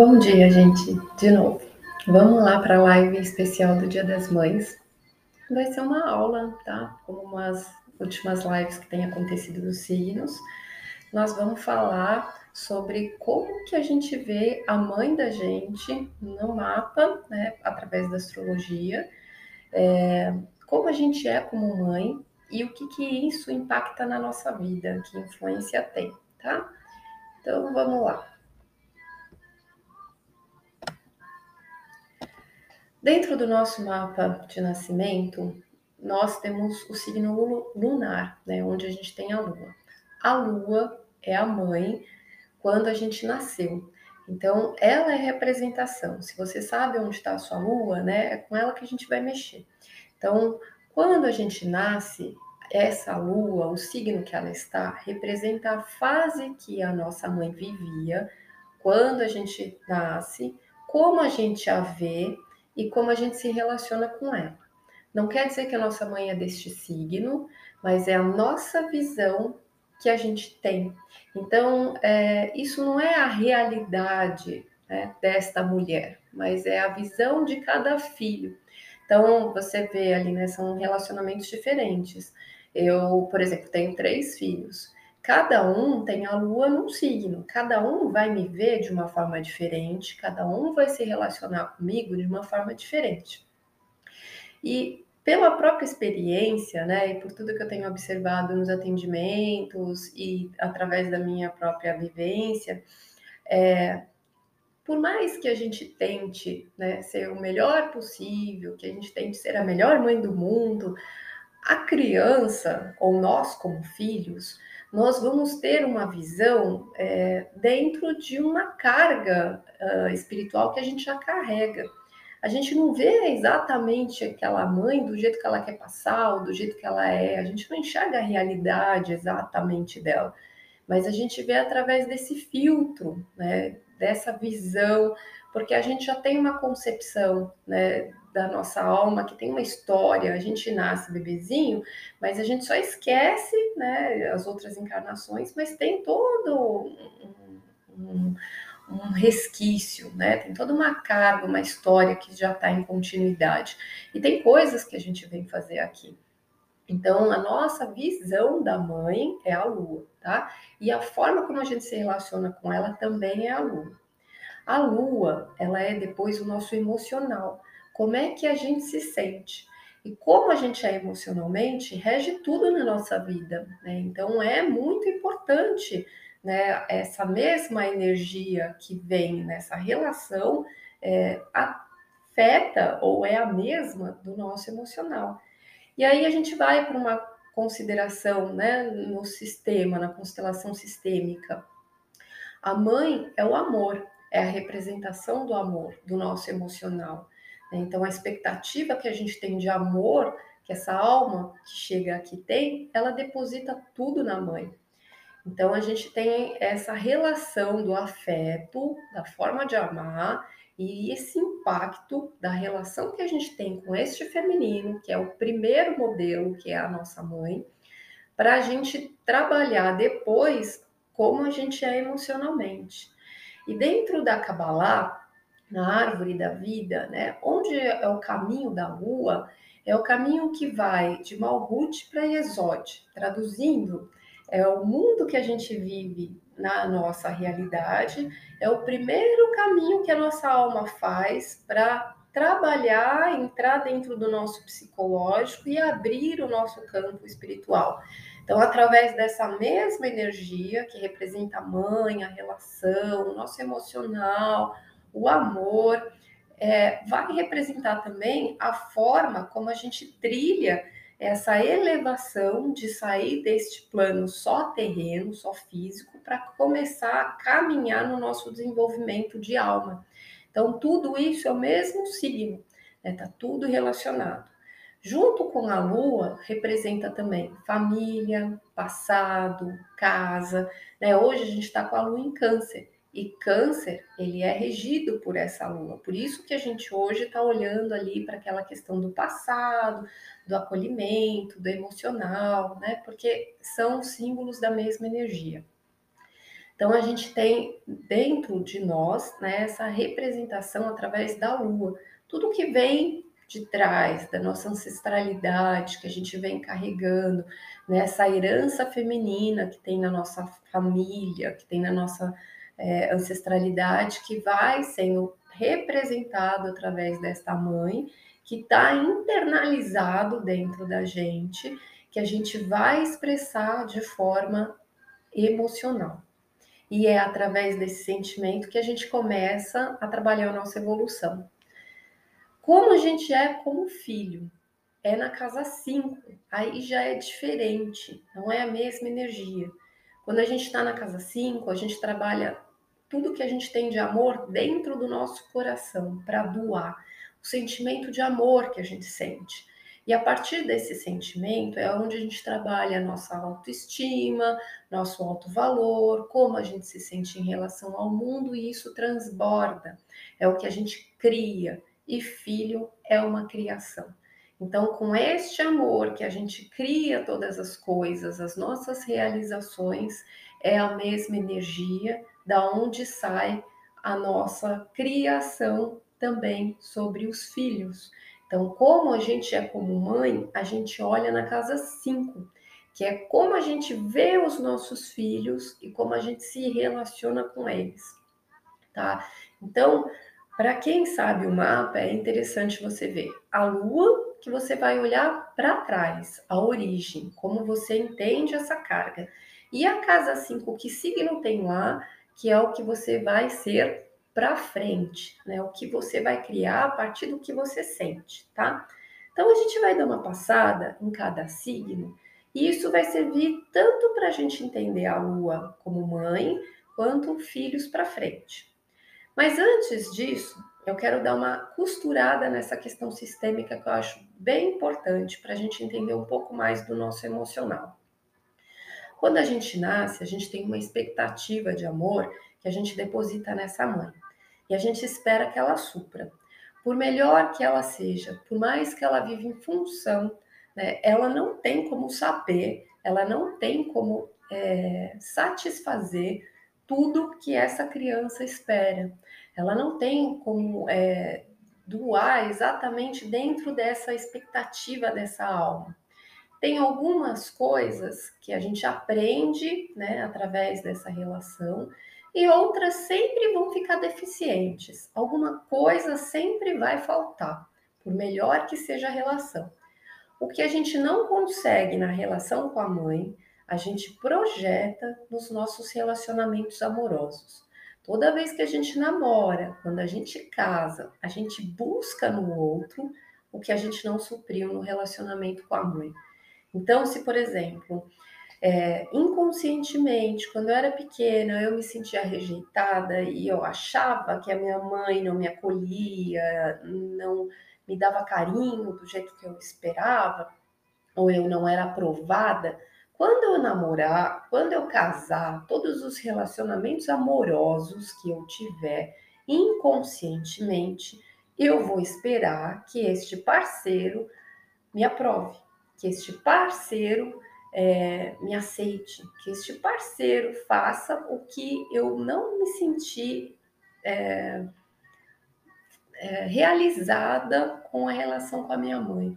Bom dia, gente, de novo. Vamos lá para a live especial do Dia das Mães. Vai ser uma aula, tá? Como umas últimas lives que têm acontecido nos signos. Nós vamos falar sobre como que a gente vê a mãe da gente no mapa, né, através da astrologia, é, como a gente é como mãe e o que que isso impacta na nossa vida, que influência tem, tá? Então vamos lá. Dentro do nosso mapa de nascimento, nós temos o signo lunar, né, onde a gente tem a lua. A lua é a mãe quando a gente nasceu. Então, ela é representação. Se você sabe onde está a sua lua, né, é com ela que a gente vai mexer. Então, quando a gente nasce, essa lua, o signo que ela está, representa a fase que a nossa mãe vivia quando a gente nasce, como a gente a vê e como a gente se relaciona com ela. Não quer dizer que a nossa mãe é deste signo, mas é a nossa visão que a gente tem. Então, é, isso não é a realidade né, desta mulher, mas é a visão de cada filho. Então, você vê ali, né, são relacionamentos diferentes. Eu, por exemplo, tenho três filhos. Cada um tem a lua num signo, cada um vai me ver de uma forma diferente, cada um vai se relacionar comigo de uma forma diferente. E pela própria experiência, né, e por tudo que eu tenho observado nos atendimentos e através da minha própria vivência, é, por mais que a gente tente né, ser o melhor possível, que a gente tente ser a melhor mãe do mundo, a criança, ou nós como filhos, nós vamos ter uma visão é, dentro de uma carga uh, espiritual que a gente já carrega. A gente não vê exatamente aquela mãe do jeito que ela quer passar, ou do jeito que ela é, a gente não enxerga a realidade exatamente dela, mas a gente vê através desse filtro, né, dessa visão, porque a gente já tem uma concepção né, da nossa alma que tem uma história. A gente nasce bebezinho, mas a gente só esquece né, as outras encarnações, mas tem todo um, um, um resquício, né? Tem toda uma carga, uma história que já está em continuidade. E tem coisas que a gente vem fazer aqui. Então, a nossa visão da mãe é a lua, tá? E a forma como a gente se relaciona com ela também é a lua. A lua, ela é depois o nosso emocional. Como é que a gente se sente? E como a gente é emocionalmente, rege tudo na nossa vida. Né? Então é muito importante né, essa mesma energia que vem nessa relação é, afeta ou é a mesma do nosso emocional. E aí a gente vai para uma consideração né, no sistema, na constelação sistêmica. A mãe é o amor, é a representação do amor, do nosso emocional. Né? Então, a expectativa que a gente tem de amor, que essa alma que chega aqui tem, ela deposita tudo na mãe. Então, a gente tem essa relação do afeto, da forma de amar, e esse impacto da relação que a gente tem com este feminino, que é o primeiro modelo, que é a nossa mãe, para a gente trabalhar depois como a gente é emocionalmente. E dentro da Kabbalah, na árvore da vida, né? Onde é o caminho da lua? É o caminho que vai de Malhut para Yesod. Traduzindo, é o mundo que a gente vive na nossa realidade, é o primeiro caminho que a nossa alma faz para trabalhar, entrar dentro do nosso psicológico e abrir o nosso campo espiritual. Então, através dessa mesma energia que representa a mãe, a relação, o nosso emocional, o amor, é, vai representar também a forma como a gente trilha essa elevação de sair deste plano só terreno, só físico, para começar a caminhar no nosso desenvolvimento de alma. Então, tudo isso é o mesmo signo, está né? Tá tudo relacionado. Junto com a lua, representa também família, passado, casa. Né? Hoje a gente está com a lua em câncer. E câncer, ele é regido por essa lua. Por isso que a gente hoje está olhando ali para aquela questão do passado, do acolhimento, do emocional, né? Porque são símbolos da mesma energia. Então a gente tem dentro de nós né, essa representação através da lua. Tudo que vem de trás, da nossa ancestralidade que a gente vem carregando, né? essa herança feminina que tem na nossa família, que tem na nossa é, ancestralidade, que vai sendo representado através desta mãe, que está internalizado dentro da gente, que a gente vai expressar de forma emocional. E é através desse sentimento que a gente começa a trabalhar a nossa evolução. Como a gente é como filho, é na casa 5, aí já é diferente, não é a mesma energia. Quando a gente está na casa 5, a gente trabalha tudo que a gente tem de amor dentro do nosso coração para doar, o sentimento de amor que a gente sente. E a partir desse sentimento é onde a gente trabalha a nossa autoestima, nosso alto valor, como a gente se sente em relação ao mundo e isso transborda. É o que a gente cria e filho é uma criação. Então, com este amor que a gente cria todas as coisas, as nossas realizações, é a mesma energia da onde sai a nossa criação também sobre os filhos. Então, como a gente é como mãe, a gente olha na casa 5, que é como a gente vê os nossos filhos e como a gente se relaciona com eles, tá? Então, para quem sabe o mapa, é interessante você ver a lua, que você vai olhar para trás, a origem, como você entende essa carga. E a casa 5, que signo tem lá, que é o que você vai ser para frente, né? O que você vai criar a partir do que você sente, tá? Então a gente vai dar uma passada em cada signo e isso vai servir tanto para a gente entender a lua como mãe, quanto filhos para frente. Mas antes disso, eu quero dar uma costurada nessa questão sistêmica que eu acho bem importante para a gente entender um pouco mais do nosso emocional. Quando a gente nasce, a gente tem uma expectativa de amor que a gente deposita nessa mãe e a gente espera que ela supra. Por melhor que ela seja, por mais que ela viva em função, né, ela não tem como saber, ela não tem como é, satisfazer tudo que essa criança espera. Ela não tem como é, doar exatamente dentro dessa expectativa dessa alma. Tem algumas coisas que a gente aprende né, através dessa relação e outras sempre vão ficar deficientes. Alguma coisa sempre vai faltar, por melhor que seja a relação. O que a gente não consegue na relação com a mãe, a gente projeta nos nossos relacionamentos amorosos. Toda vez que a gente namora, quando a gente casa, a gente busca no outro o que a gente não supriu no relacionamento com a mãe. Então, se por exemplo, é, inconscientemente, quando eu era pequena, eu me sentia rejeitada e eu achava que a minha mãe não me acolhia, não me dava carinho do jeito que eu esperava, ou eu não era aprovada, quando eu namorar, quando eu casar, todos os relacionamentos amorosos que eu tiver inconscientemente, eu vou esperar que este parceiro me aprove, que este parceiro é, me aceite, que este parceiro faça o que eu não me senti é, é, realizada com a relação com a minha mãe.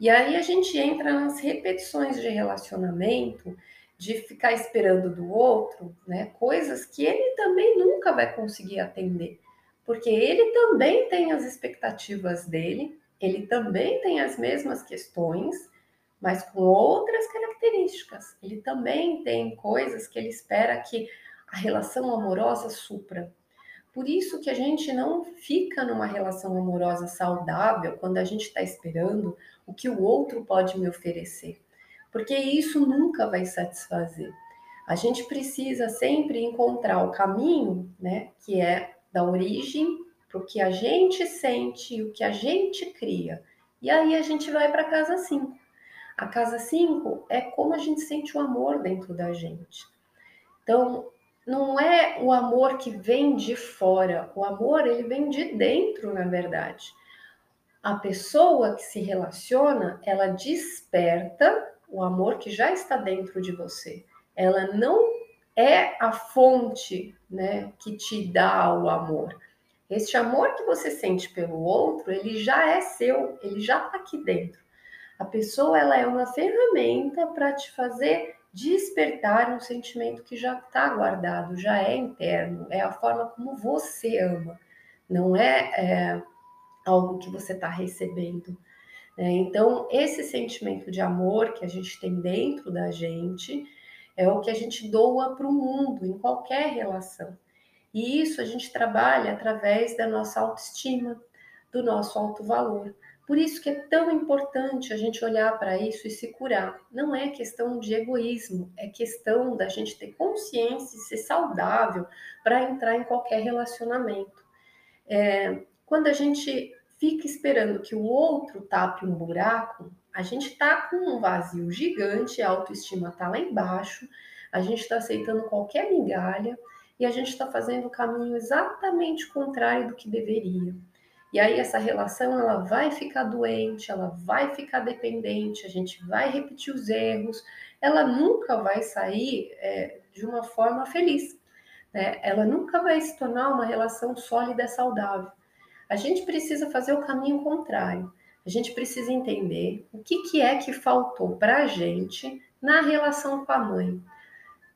E aí a gente entra nas repetições de relacionamento, de ficar esperando do outro, né, coisas que ele também nunca vai conseguir atender, porque ele também tem as expectativas dele, ele também tem as mesmas questões, mas com outras características. Ele também tem coisas que ele espera que a relação amorosa supra. Por isso que a gente não fica numa relação amorosa saudável quando a gente está esperando o que o outro pode me oferecer, porque isso nunca vai satisfazer. A gente precisa sempre encontrar o caminho, né, que é da origem para o que a gente sente e o que a gente cria. E aí a gente vai para casa 5. A casa 5 é como a gente sente o amor dentro da gente. Então, não é o amor que vem de fora, o amor ele vem de dentro, na verdade. A pessoa que se relaciona, ela desperta o amor que já está dentro de você. Ela não é a fonte, né, que te dá o amor. Este amor que você sente pelo outro, ele já é seu, ele já está aqui dentro. A pessoa ela é uma ferramenta para te fazer despertar um sentimento que já está guardado, já é interno, é a forma como você ama, não é, é algo que você está recebendo. É, então, esse sentimento de amor que a gente tem dentro da gente é o que a gente doa para o mundo, em qualquer relação. E isso a gente trabalha através da nossa autoestima, do nosso alto valor. Por isso que é tão importante a gente olhar para isso e se curar. Não é questão de egoísmo, é questão da gente ter consciência e ser saudável para entrar em qualquer relacionamento. É, quando a gente fica esperando que o outro tape um buraco, a gente está com um vazio gigante, a autoestima está lá embaixo, a gente está aceitando qualquer migalha e a gente está fazendo o caminho exatamente contrário do que deveria. E aí essa relação ela vai ficar doente, ela vai ficar dependente, a gente vai repetir os erros, ela nunca vai sair é, de uma forma feliz, né? Ela nunca vai se tornar uma relação sólida e saudável. A gente precisa fazer o caminho contrário. A gente precisa entender o que, que é que faltou para a gente na relação com a mãe.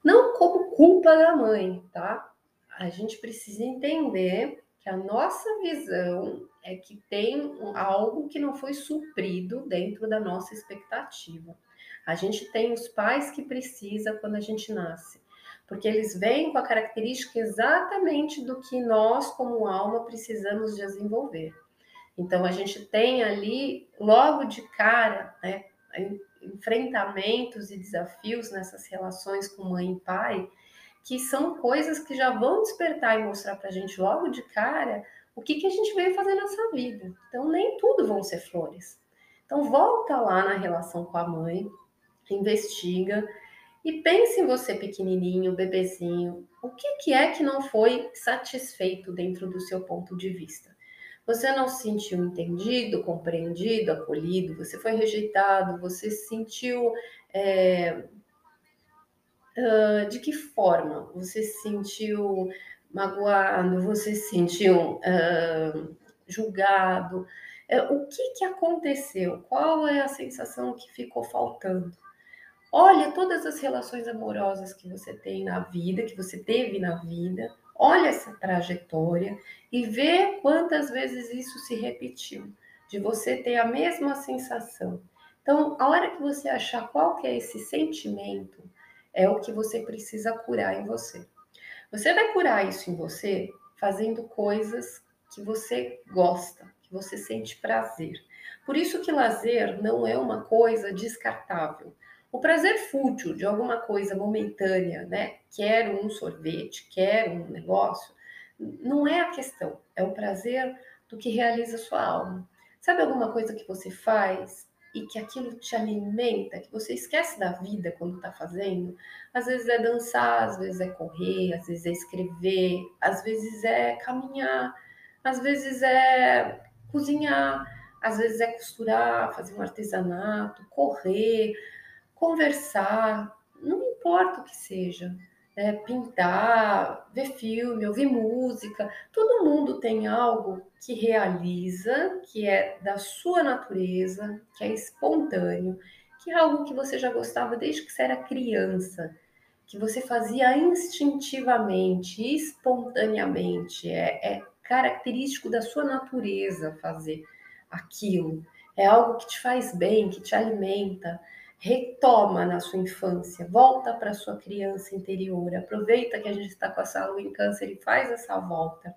Não como culpa da mãe, tá? A gente precisa entender que a nossa visão é que tem algo que não foi suprido dentro da nossa expectativa. A gente tem os pais que precisa quando a gente nasce, porque eles vêm com a característica exatamente do que nós, como alma, precisamos desenvolver. Então, a gente tem ali, logo de cara, né, enfrentamentos e desafios nessas relações com mãe e pai, que são coisas que já vão despertar e mostrar para a gente logo de cara o que, que a gente veio fazer nessa vida. Então, nem tudo vão ser flores. Então, volta lá na relação com a mãe, investiga e pense em você pequenininho, bebezinho, o que, que é que não foi satisfeito dentro do seu ponto de vista. Você não se sentiu entendido, compreendido, acolhido, você foi rejeitado, você se sentiu é, uh, de que forma você se sentiu magoado, você se sentiu uh, julgado? Uh, o que, que aconteceu? Qual é a sensação que ficou faltando? Olha todas as relações amorosas que você tem na vida, que você teve na vida, olha essa trajetória e vê quantas vezes isso se repetiu, de você ter a mesma sensação. Então, a hora que você achar qual que é esse sentimento, é o que você precisa curar em você. Você vai curar isso em você fazendo coisas que você gosta, que você sente prazer. Por isso que lazer não é uma coisa descartável. O prazer fútil de alguma coisa momentânea, né? Quero um sorvete, quero um negócio, não é a questão. É o prazer do que realiza sua alma. Sabe alguma coisa que você faz e que aquilo te alimenta, que você esquece da vida quando está fazendo. Às vezes é dançar, às vezes é correr, às vezes é escrever, às vezes é caminhar, às vezes é cozinhar, às vezes é costurar, fazer um artesanato, correr, conversar, não importa o que seja né, pintar, ver filme, ouvir música. Todo mundo tem algo que realiza, que é da sua natureza, que é espontâneo, que é algo que você já gostava desde que você era criança, que você fazia instintivamente, espontaneamente. É, é característico da sua natureza fazer aquilo. É algo que te faz bem, que te alimenta retoma na sua infância, volta para sua criança interior, aproveita que a gente está com essa lua em câncer e faz essa volta.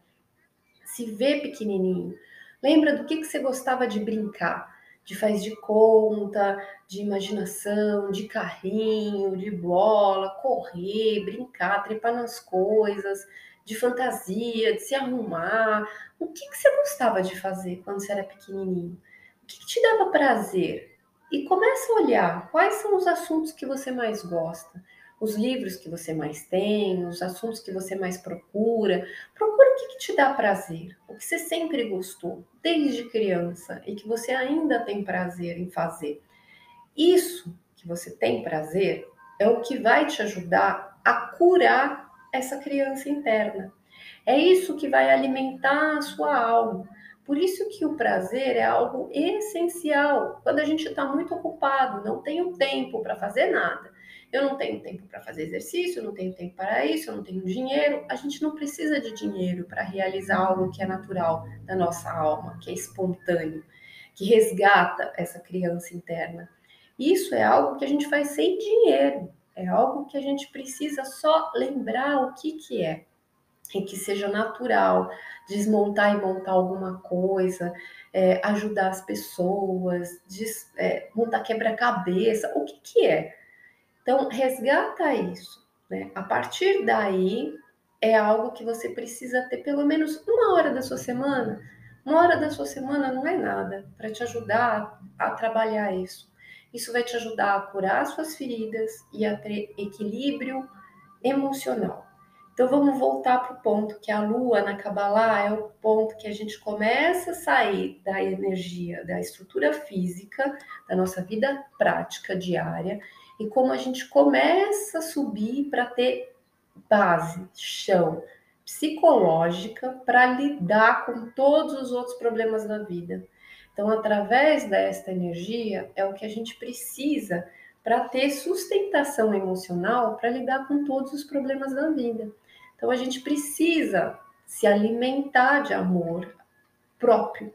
Se vê pequenininho, lembra do que, que você gostava de brincar, de faz de conta, de imaginação, de carrinho, de bola, correr, brincar, trepar nas coisas, de fantasia, de se arrumar. O que, que você gostava de fazer quando você era pequenininho? O que, que te dava prazer? E começa a olhar quais são os assuntos que você mais gosta, os livros que você mais tem, os assuntos que você mais procura. Procura o que, que te dá prazer, o que você sempre gostou, desde criança, e que você ainda tem prazer em fazer. Isso que você tem prazer é o que vai te ajudar a curar essa criança interna. É isso que vai alimentar a sua alma. Por isso que o prazer é algo essencial. Quando a gente está muito ocupado, não tenho tempo para fazer nada. Eu não tenho tempo para fazer exercício, eu não tenho tempo para isso, eu não tenho dinheiro. A gente não precisa de dinheiro para realizar algo que é natural da nossa alma, que é espontâneo, que resgata essa criança interna. Isso é algo que a gente faz sem dinheiro. É algo que a gente precisa só lembrar o que, que é. E que seja natural, desmontar e montar alguma coisa, é, ajudar as pessoas, des, é, montar quebra-cabeça, o que, que é? Então, resgata isso. Né? A partir daí, é algo que você precisa ter pelo menos uma hora da sua semana. Uma hora da sua semana não é nada para te ajudar a trabalhar isso. Isso vai te ajudar a curar suas feridas e a ter equilíbrio emocional. Então vamos voltar para o ponto que a lua na Kabbalah é o ponto que a gente começa a sair da energia, da estrutura física, da nossa vida prática diária e como a gente começa a subir para ter base, chão, psicológica para lidar com todos os outros problemas da vida. Então, através desta energia, é o que a gente precisa para ter sustentação emocional para lidar com todos os problemas da vida. Então, a gente precisa se alimentar de amor próprio,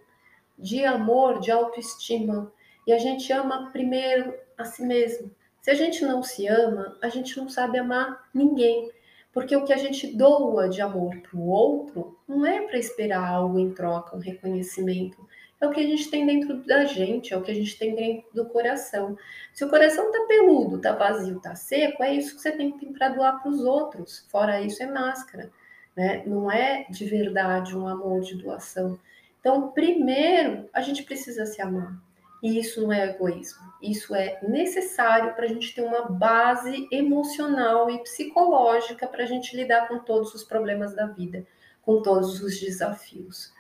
de amor, de autoestima. E a gente ama primeiro a si mesmo. Se a gente não se ama, a gente não sabe amar ninguém. Porque o que a gente doa de amor para o outro não é para esperar algo em troca, um reconhecimento. É o que a gente tem dentro da gente, é o que a gente tem dentro do coração. Se o coração tá peludo, tá vazio, tá seco, é isso que você tem para doar para os outros. Fora isso é máscara, né? Não é de verdade um amor de doação. Então, primeiro, a gente precisa se amar. E isso não é egoísmo, isso é necessário para a gente ter uma base emocional e psicológica para a gente lidar com todos os problemas da vida, com todos os desafios.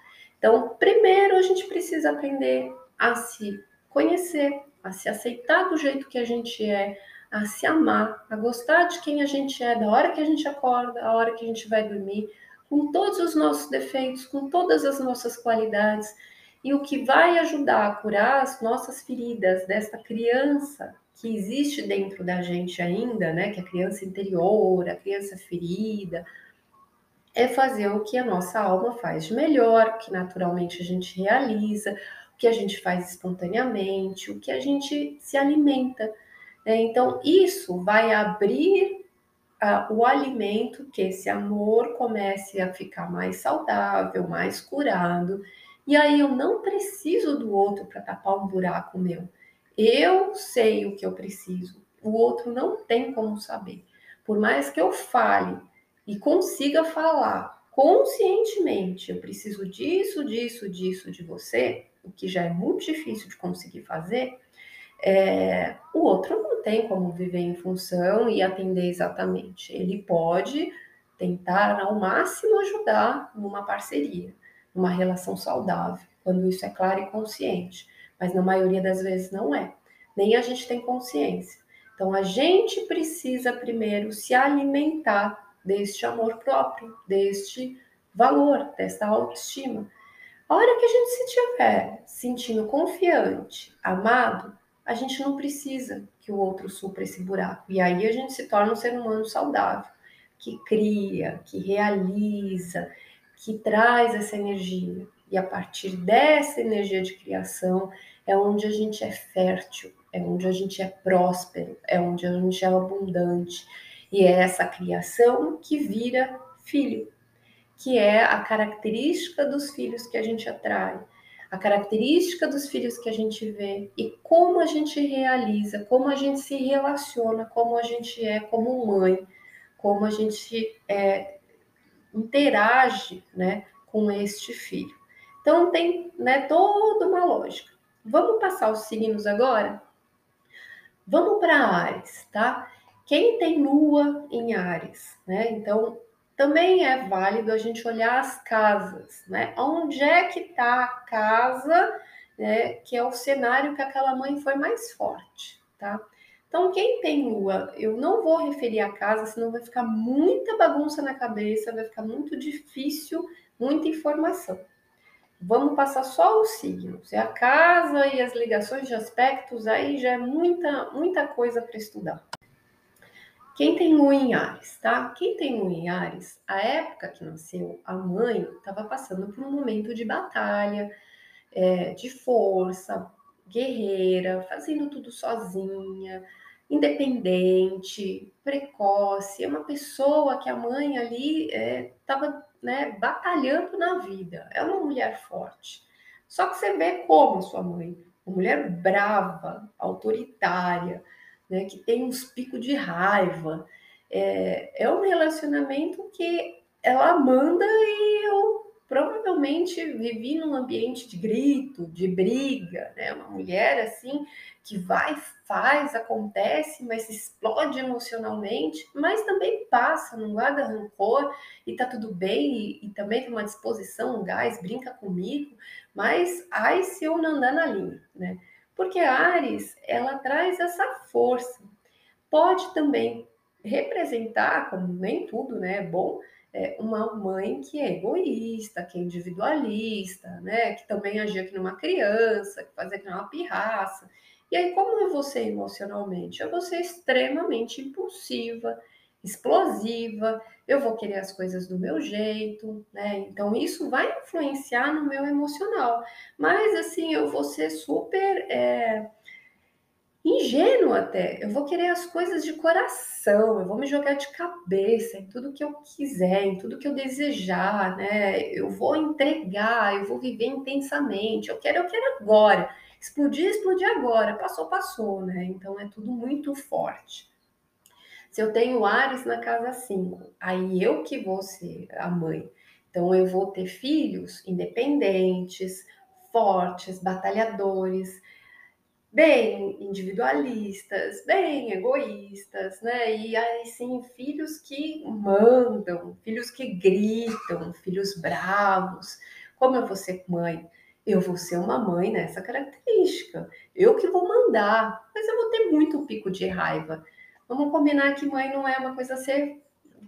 Então, primeiro a gente precisa aprender a se conhecer, a se aceitar do jeito que a gente é, a se amar, a gostar de quem a gente é, da hora que a gente acorda, a hora que a gente vai dormir, com todos os nossos defeitos, com todas as nossas qualidades. E o que vai ajudar a curar as nossas feridas desta criança que existe dentro da gente ainda, né, que é a criança interior, a criança ferida, é fazer o que a nossa alma faz de melhor, que naturalmente a gente realiza, o que a gente faz espontaneamente, o que a gente se alimenta. Né? Então, isso vai abrir uh, o alimento que esse amor comece a ficar mais saudável, mais curado e aí eu não preciso do outro para tapar um buraco meu. Eu sei o que eu preciso. O outro não tem como saber. Por mais que eu fale e consiga falar conscientemente, eu preciso disso, disso, disso de você, o que já é muito difícil de conseguir fazer, é, o outro não tem como viver em função e atender exatamente. Ele pode tentar ao máximo ajudar numa parceria uma relação saudável, quando isso é claro e consciente, mas na maioria das vezes não é. Nem a gente tem consciência. Então a gente precisa primeiro se alimentar deste amor próprio, deste valor, desta autoestima. A hora que a gente se tiver sentindo confiante, amado, a gente não precisa que o outro supra esse buraco. E aí a gente se torna um ser humano saudável, que cria, que realiza, que traz essa energia. E a partir dessa energia de criação é onde a gente é fértil, é onde a gente é próspero, é onde a gente é abundante. E é essa criação que vira filho, que é a característica dos filhos que a gente atrai, a característica dos filhos que a gente vê e como a gente realiza, como a gente se relaciona, como a gente é como mãe, como a gente é, interage né, com este filho. Então tem né, toda uma lógica. Vamos passar os signos agora? Vamos para Ares, tá? Quem tem lua em Ares, né? Então também é válido a gente olhar as casas, né? Onde é que está a casa, né? Que é o cenário que aquela mãe foi mais forte, tá? Então, quem tem lua, eu não vou referir a casa, senão vai ficar muita bagunça na cabeça, vai ficar muito difícil, muita informação. Vamos passar só os signos. É a casa e as ligações de aspectos, aí já é muita, muita coisa para estudar. Quem tem lua em Ares, tá? Quem tem lua em Ares, a época que nasceu, a mãe estava passando por um momento de batalha, é, de força, guerreira, fazendo tudo sozinha, independente, precoce, é uma pessoa que a mãe ali estava é, né, batalhando na vida, é uma mulher forte. Só que você vê como a sua mãe, uma mulher brava, autoritária, né, que tem uns picos de raiva. É, é um relacionamento que ela manda e eu provavelmente vivi num ambiente de grito, de briga, né? Uma mulher assim que vai, faz, acontece, mas explode emocionalmente, mas também passa, não guarda rancor e tá tudo bem, e, e também tem uma disposição, um gás, brinca comigo, mas ai se eu não andar na linha, né? Porque Ares, ela traz essa força. Pode também representar, como nem tudo, né, é bom, é, uma mãe que é egoísta, que é individualista, né? Que também agia que numa criança, que fazia que numa pirraça. E aí, como é você emocionalmente? Vou ser extremamente impulsiva, explosiva, eu vou querer as coisas do meu jeito, né? Então, isso vai influenciar no meu emocional. Mas, assim, eu vou ser super. É ingênuo até. Eu vou querer as coisas de coração, eu vou me jogar de cabeça em tudo que eu quiser, em tudo que eu desejar, né? Eu vou entregar, eu vou viver intensamente. Eu quero, eu quero agora. Explodir, explodir agora. Passou, passou, né? Então é tudo muito forte. Se eu tenho Ares na casa 5, aí eu que vou ser a mãe. Então eu vou ter filhos independentes, fortes, batalhadores, bem individualistas, bem egoístas, né? E aí sim, filhos que mandam, filhos que gritam, filhos bravos. Como eu vou ser mãe? Eu vou ser uma mãe nessa característica. Eu que vou mandar, mas eu vou ter muito pico de raiva. Vamos combinar que mãe não é uma coisa a ser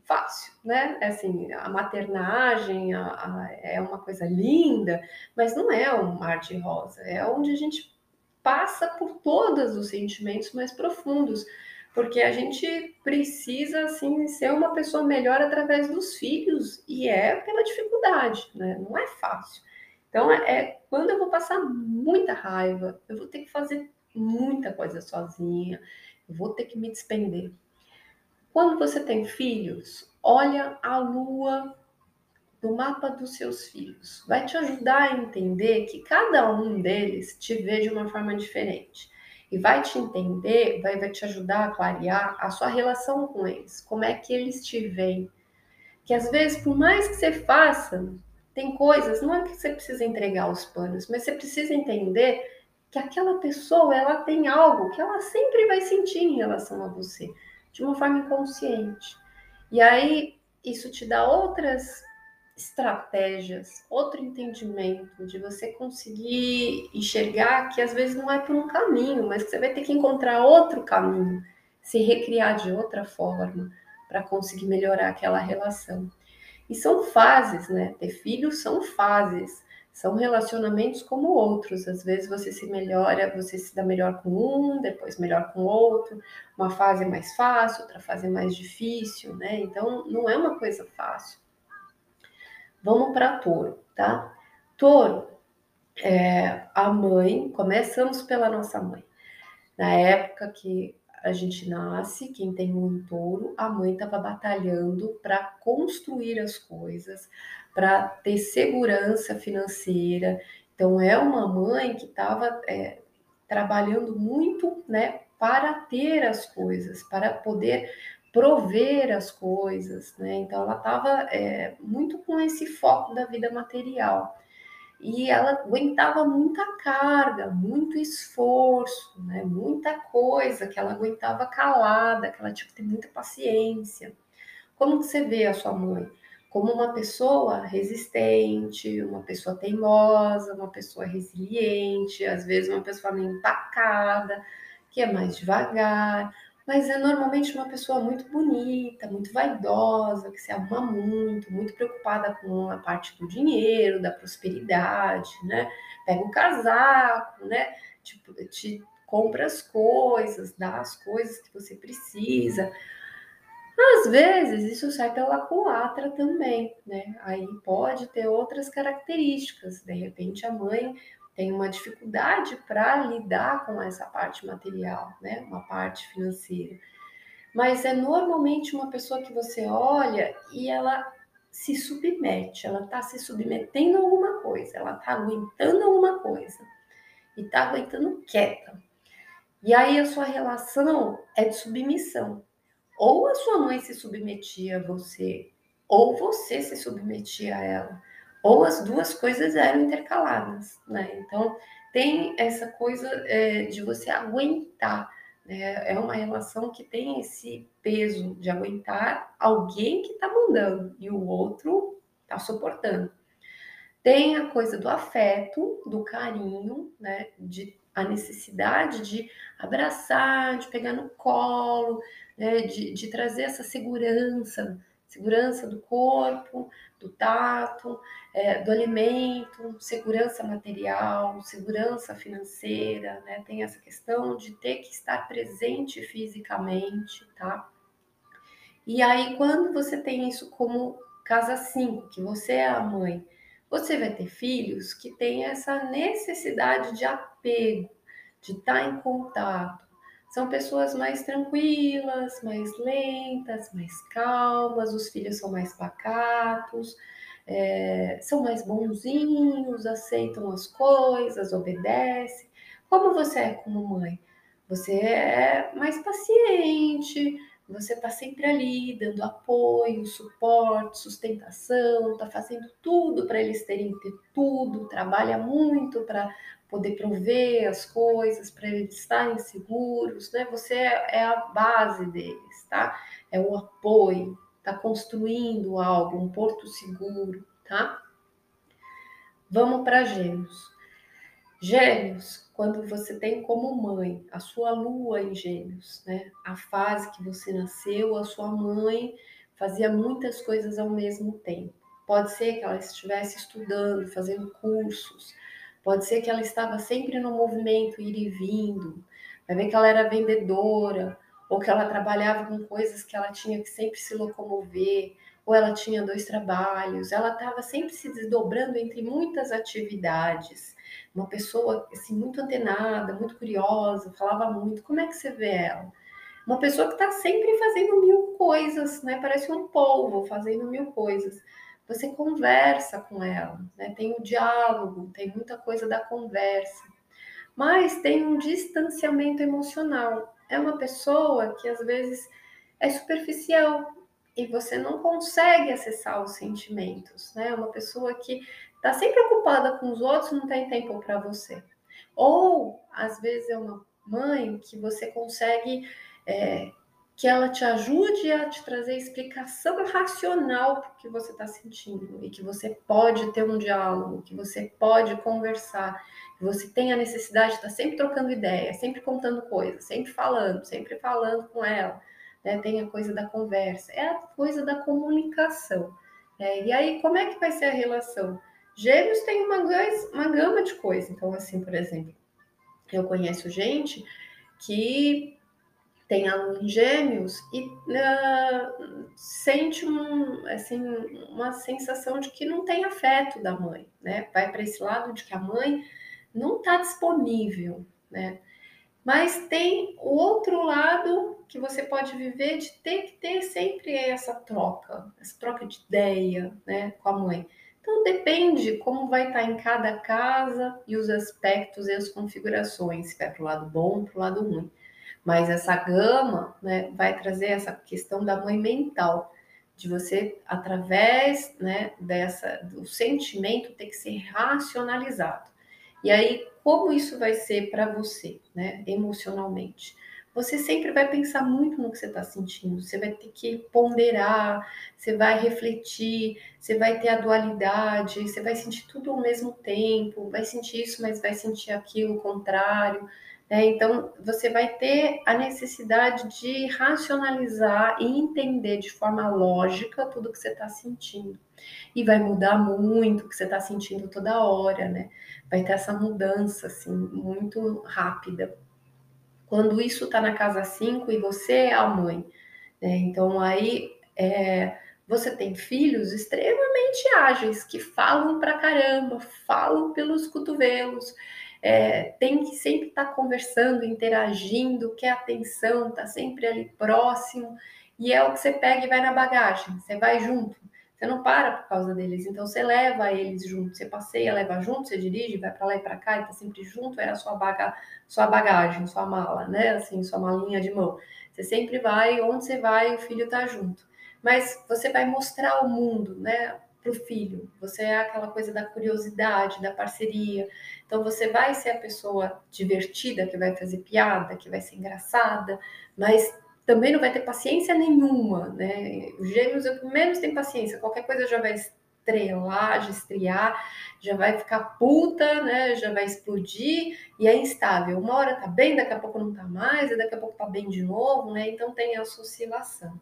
fácil, né? É assim, a maternagem a, a, é uma coisa linda, mas não é um mar de rosa. É onde a gente passa por todos os sentimentos mais profundos, porque a gente precisa assim ser uma pessoa melhor através dos filhos e é pela dificuldade, né? Não é fácil. Então é, é quando eu vou passar muita raiva, eu vou ter que fazer muita coisa sozinha, vou ter que me despender. Quando você tem filhos, olha a lua do mapa dos seus filhos. Vai te ajudar a entender que cada um deles te vê de uma forma diferente. E vai te entender, vai, vai te ajudar a clarear a sua relação com eles, como é que eles te veem. Que às vezes, por mais que você faça, tem coisas, não é que você precisa entregar os panos, mas você precisa entender que aquela pessoa, ela tem algo que ela sempre vai sentir em relação a você, de uma forma inconsciente. E aí, isso te dá outras estratégias, outro entendimento de você conseguir enxergar que às vezes não é por um caminho, mas que você vai ter que encontrar outro caminho, se recriar de outra forma para conseguir melhorar aquela relação. E são fases, né? Ter filhos são fases, são relacionamentos como outros. Às vezes você se melhora, você se dá melhor com um, depois melhor com outro. Uma fase é mais fácil, outra fase é mais difícil, né? Então não é uma coisa fácil. Vamos para touro, tá? Touro, é, a mãe, começamos pela nossa mãe. Na época que a gente nasce, quem tem um touro, a mãe estava batalhando para construir as coisas, para ter segurança financeira. Então, é uma mãe que estava é, trabalhando muito né, para ter as coisas, para poder prover as coisas, né? Então ela estava é, muito com esse foco da vida material e ela aguentava muita carga, muito esforço, né? Muita coisa que ela aguentava calada, que ela tinha que ter muita paciência. Como você vê a sua mãe? Como uma pessoa resistente, uma pessoa teimosa, uma pessoa resiliente, às vezes uma pessoa meio empacada, que é mais devagar, mas é normalmente uma pessoa muito bonita, muito vaidosa, que se ama muito, muito preocupada com a parte do dinheiro, da prosperidade, né? Pega o casaco, né? Tipo, te compra as coisas, dá as coisas que você precisa. Às vezes isso sai pela culatra também, né? Aí pode ter outras características. De repente a mãe tem uma dificuldade para lidar com essa parte material, né? Uma parte financeira. Mas é normalmente uma pessoa que você olha e ela se submete, ela está se submetendo a alguma coisa, ela está aguentando alguma coisa e está aguentando quieta. E aí a sua relação é de submissão. Ou a sua mãe se submetia a você, ou você se submetia a ela ou as duas coisas eram intercaladas, né? Então tem essa coisa é, de você aguentar, né? É uma relação que tem esse peso de aguentar alguém que está mandando e o outro está suportando. Tem a coisa do afeto, do carinho, né? De a necessidade de abraçar, de pegar no colo, né? de, de trazer essa segurança, segurança do corpo, do tato, é, do alimento, segurança material, segurança financeira, né? Tem essa questão de ter que estar presente fisicamente, tá? E aí, quando você tem isso como casa 5, que você é a mãe, você vai ter filhos que têm essa necessidade de apego, de estar em contato, são pessoas mais tranquilas, mais lentas, mais calmas, os filhos são mais pacatos, é, são mais bonzinhos, aceitam as coisas, obedecem. Como você é como mãe? Você é mais paciente, você está sempre ali dando apoio, suporte, sustentação, está fazendo tudo para eles terem ter tudo, trabalha muito para poder prover as coisas, para eles estarem seguros, né? Você é, é a base deles, tá? É o apoio, tá construindo algo, um porto seguro, tá? Vamos para Gêmeos. Gêmeos, quando você tem como mãe a sua lua em Gêmeos, né? A fase que você nasceu, a sua mãe fazia muitas coisas ao mesmo tempo. Pode ser que ela estivesse estudando, fazendo cursos, Pode ser que ela estava sempre no movimento, ir e vindo. Vai ver que ela era vendedora, ou que ela trabalhava com coisas que ela tinha que sempre se locomover, ou ela tinha dois trabalhos. Ela estava sempre se desdobrando entre muitas atividades. Uma pessoa assim muito antenada, muito curiosa, falava muito. Como é que você vê ela? Uma pessoa que está sempre fazendo mil coisas, né? Parece um polvo fazendo mil coisas você conversa com ela, né? tem o diálogo, tem muita coisa da conversa, mas tem um distanciamento emocional. É uma pessoa que às vezes é superficial e você não consegue acessar os sentimentos, né? É uma pessoa que está sempre ocupada com os outros, não tem tempo para você. Ou às vezes é uma mãe que você consegue é, que ela te ajude a te trazer explicação racional para que você está sentindo e que você pode ter um diálogo, que você pode conversar, que você tem a necessidade de estar tá sempre trocando ideia, sempre contando coisas, sempre falando, sempre falando com ela. Né? Tem a coisa da conversa, é a coisa da comunicação. Né? E aí, como é que vai ser a relação? Gêmeos tem uma, uma gama de coisas. Então, assim, por exemplo, eu conheço gente que tem aluno em gêmeos e uh, sente um, assim, uma sensação de que não tem afeto da mãe, né? Vai para esse lado de que a mãe não está disponível, né? Mas tem o outro lado que você pode viver de ter que ter sempre essa troca, essa troca de ideia, né, com a mãe. Então depende como vai estar tá em cada casa e os aspectos e as configurações, se vai para o lado bom, para o lado ruim. Mas essa gama né, vai trazer essa questão da mãe mental, de você, através né, dessa, do sentimento, ter que ser racionalizado. E aí, como isso vai ser para você, né, emocionalmente? Você sempre vai pensar muito no que você está sentindo, você vai ter que ponderar, você vai refletir, você vai ter a dualidade, você vai sentir tudo ao mesmo tempo, vai sentir isso, mas vai sentir aquilo, o contrário Né? Então, você vai ter a necessidade de racionalizar e entender de forma lógica tudo que você está sentindo. E vai mudar muito o que você está sentindo toda hora, né? Vai ter essa mudança, assim, muito rápida. Quando isso está na casa 5 e você é a mãe, né? Então, aí, é, você tem filhos extremamente ágeis, que falam pra caramba, falam pelos cotovelos, é, tem que sempre estar tá conversando, interagindo, quer atenção, tá sempre ali próximo, e é o que você pega e vai na bagagem, você vai junto, você não para por causa deles, então você leva eles junto, você passeia, leva junto, você dirige, vai para lá e para cá, e tá sempre junto, é a sua, baga sua bagagem, sua mala, né, assim, sua malinha de mão. Você sempre vai, onde você vai, o filho tá junto. Mas você vai mostrar o mundo, né? para o filho. Você é aquela coisa da curiosidade, da parceria. Então você vai ser a pessoa divertida que vai fazer piada, que vai ser engraçada, mas também não vai ter paciência nenhuma, né? Os gêmeos é menos tem paciência. Qualquer coisa já vai estrelar, já estriar, já vai ficar puta, né? Já vai explodir e é instável. Uma hora tá bem, daqui a pouco não tá mais, e daqui a pouco tá bem de novo, né? Então tem essa oscilação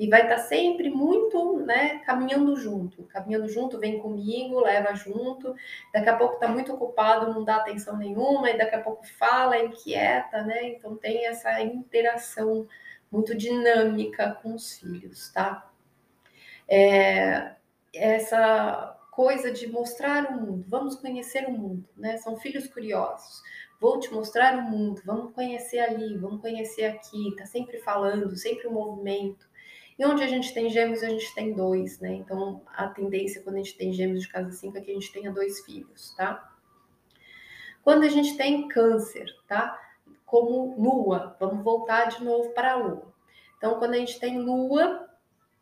e vai estar sempre muito, né, caminhando junto, caminhando junto, vem comigo, leva junto, daqui a pouco está muito ocupado, não dá atenção nenhuma, e daqui a pouco fala, inquieta, né, então tem essa interação muito dinâmica com os filhos, tá? É, essa coisa de mostrar o mundo, vamos conhecer o mundo, né, são filhos curiosos, vou te mostrar o mundo, vamos conhecer ali, vamos conhecer aqui, tá sempre falando, sempre o movimento, e onde a gente tem gêmeos, a gente tem dois, né? Então, a tendência quando a gente tem gêmeos de casa 5 é que a gente tenha dois filhos, tá? Quando a gente tem câncer, tá? Como lua, vamos voltar de novo para a lua. Então, quando a gente tem lua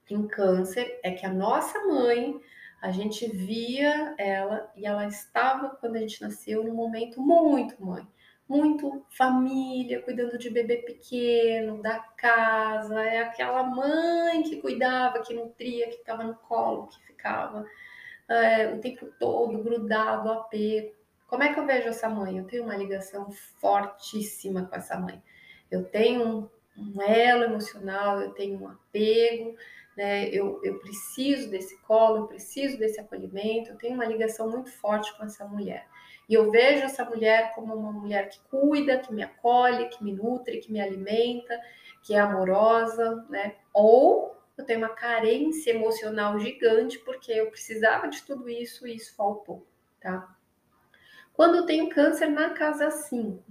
em câncer, é que a nossa mãe, a gente via ela e ela estava, quando a gente nasceu, num momento muito mãe muito família, cuidando de bebê pequeno, da casa, é aquela mãe que cuidava, que nutria, que ficava no colo, que ficava é, o tempo todo grudado, apego. Como é que eu vejo essa mãe? Eu tenho uma ligação fortíssima com essa mãe. Eu tenho um, um elo emocional, eu tenho um apego, né? Eu, eu preciso desse colo, eu preciso desse acolhimento, eu tenho uma ligação muito forte com essa mulher. E eu vejo essa mulher como uma mulher que cuida, que me acolhe, que me nutre, que me alimenta, que é amorosa, né? Ou eu tenho uma carência emocional gigante porque eu precisava de tudo isso e isso faltou, tá? Quando eu tenho câncer na casa 5,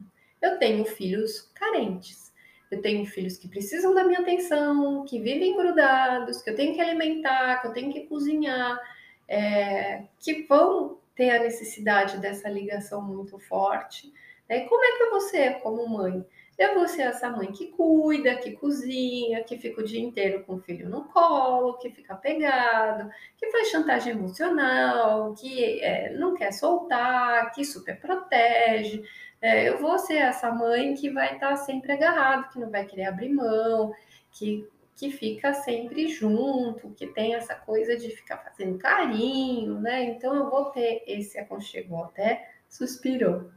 eu tenho filhos carentes. Eu tenho filhos que precisam da minha atenção, que vivem grudados, que eu tenho que alimentar, que eu tenho que cozinhar, é, que vão tem a necessidade dessa ligação muito forte. Né? Como é que você, como mãe, eu vou ser essa mãe que cuida, que cozinha, que fica o dia inteiro com o filho no colo, que fica pegado, que faz chantagem emocional, que é, não quer soltar, que super protege. É, eu vou ser essa mãe que vai estar sempre agarrado, que não vai querer abrir mão, que que fica sempre junto, que tem essa coisa de ficar fazendo carinho, né? Então eu vou ter esse aconchego, até suspirou.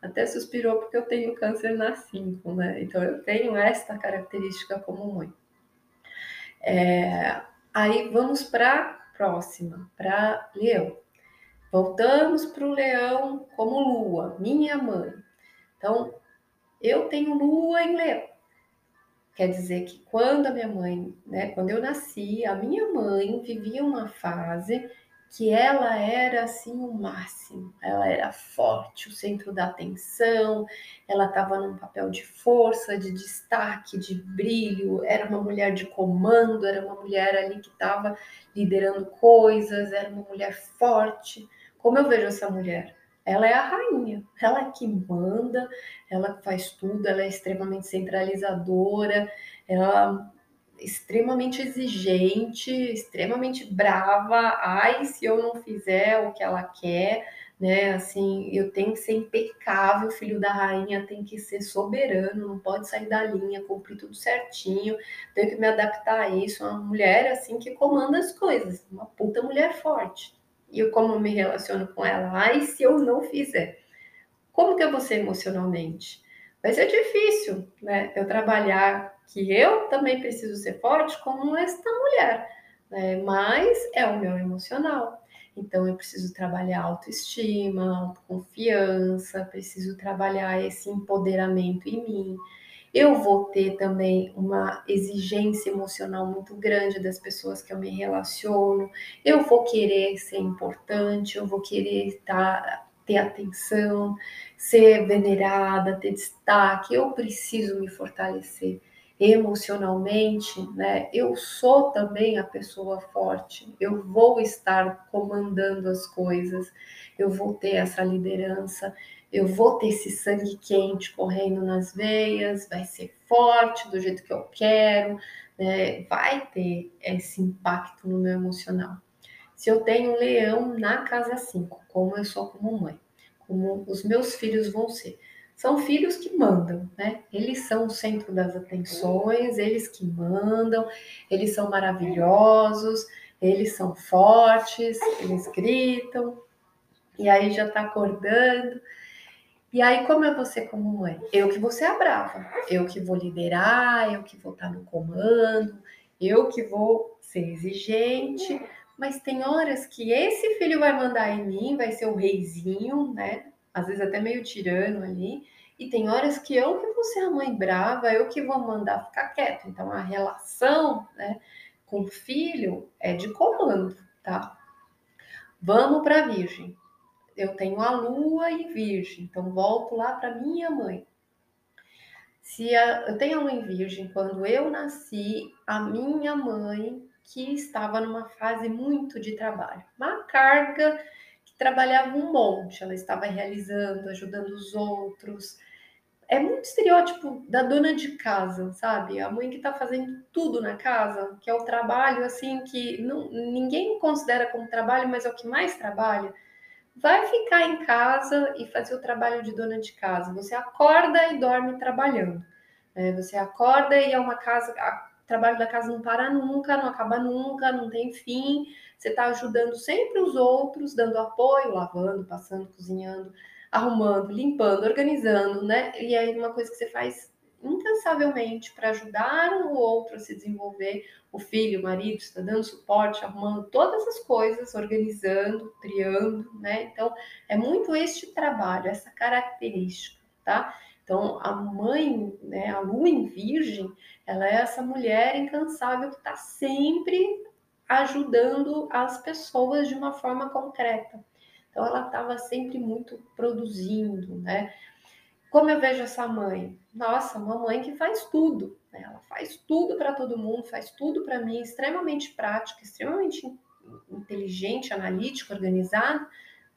Até suspirou porque eu tenho câncer na 5, né? Então eu tenho esta característica como mãe. É, aí vamos para próxima, para leão. Voltamos para o leão como lua, minha mãe. Então, eu tenho lua em leão. Quer dizer que quando a minha mãe, né, quando eu nasci, a minha mãe vivia uma fase que ela era assim o máximo. Ela era forte, o centro da atenção, ela estava num papel de força, de destaque, de brilho, era uma mulher de comando, era uma mulher ali que estava liderando coisas, era uma mulher forte. Como eu vejo essa mulher? Ela é a rainha, ela é que manda, ela faz tudo, ela é extremamente centralizadora, ela é extremamente exigente, extremamente brava. Ai, se eu não fizer o que ela quer, né? Assim, eu tenho que ser impecável, o filho da rainha tem que ser soberano, não pode sair da linha, cumprir tudo certinho, tenho que me adaptar a isso. Uma mulher assim que comanda as coisas, uma puta mulher forte e eu como me relaciono com ela. Ai, se eu não fizer. Como que eu vou ser emocionalmente? vai ser difícil, né? Eu trabalhar que eu também preciso ser forte como esta mulher, né? Mas é o meu emocional. Então eu preciso trabalhar autoestima, autoconfiança, preciso trabalhar esse empoderamento em mim. Eu vou ter também uma exigência emocional muito grande das pessoas que eu me relaciono. Eu vou querer ser importante, eu vou querer estar ter atenção, ser venerada, ter destaque, eu preciso me fortalecer emocionalmente, né? Eu sou também a pessoa forte. Eu vou estar comandando as coisas. Eu vou ter essa liderança. Eu vou ter esse sangue quente correndo nas veias. Vai ser forte do jeito que eu quero. Né? Vai ter esse impacto no meu emocional. Se eu tenho um leão na casa 5, como eu sou como mãe, como os meus filhos vão ser. São filhos que mandam, né? Eles são o centro das atenções, eles que mandam, eles são maravilhosos, eles são fortes, eles gritam, e aí já tá acordando. E aí, como é você como mãe? Eu que vou ser a brava, eu que vou liderar, eu que vou estar no comando, eu que vou ser exigente, mas tem horas que esse filho vai mandar em mim, vai ser o reizinho, né? Às vezes até meio tirano ali. E tem horas que eu que vou ser a mãe brava, eu que vou mandar ficar quieto. Então a relação, né, com o filho é de comando, tá? Vamos para Virgem. Eu tenho a Lua e Virgem, então volto lá para minha mãe. Se a, eu tenho a Lua em Virgem, quando eu nasci, a minha mãe que estava numa fase muito de trabalho, uma carga trabalhava um monte, ela estava realizando, ajudando os outros. É muito estereótipo da dona de casa, sabe? A mãe que está fazendo tudo na casa, que é o trabalho assim que não, ninguém considera como trabalho, mas é o que mais trabalha. Vai ficar em casa e fazer o trabalho de dona de casa. Você acorda e dorme trabalhando. Né? Você acorda e é uma casa, trabalho da casa não para nunca, não acaba nunca, não tem fim. Você está ajudando sempre os outros, dando apoio, lavando, passando, cozinhando, arrumando, limpando, organizando, né? E aí uma coisa que você faz incansavelmente para ajudar o outro a se desenvolver, o filho, o marido, está dando suporte, arrumando todas as coisas, organizando, triando, né? Então, é muito este trabalho, essa característica, tá? Então, a mãe, né, a lua em virgem, ela é essa mulher incansável que está sempre ajudando as pessoas de uma forma concreta. Então, ela estava sempre muito produzindo, né? Como eu vejo essa mãe? Nossa, uma mãe que faz tudo. Né? Ela faz tudo para todo mundo, faz tudo para mim, extremamente prática, extremamente inteligente, analítica, organizada,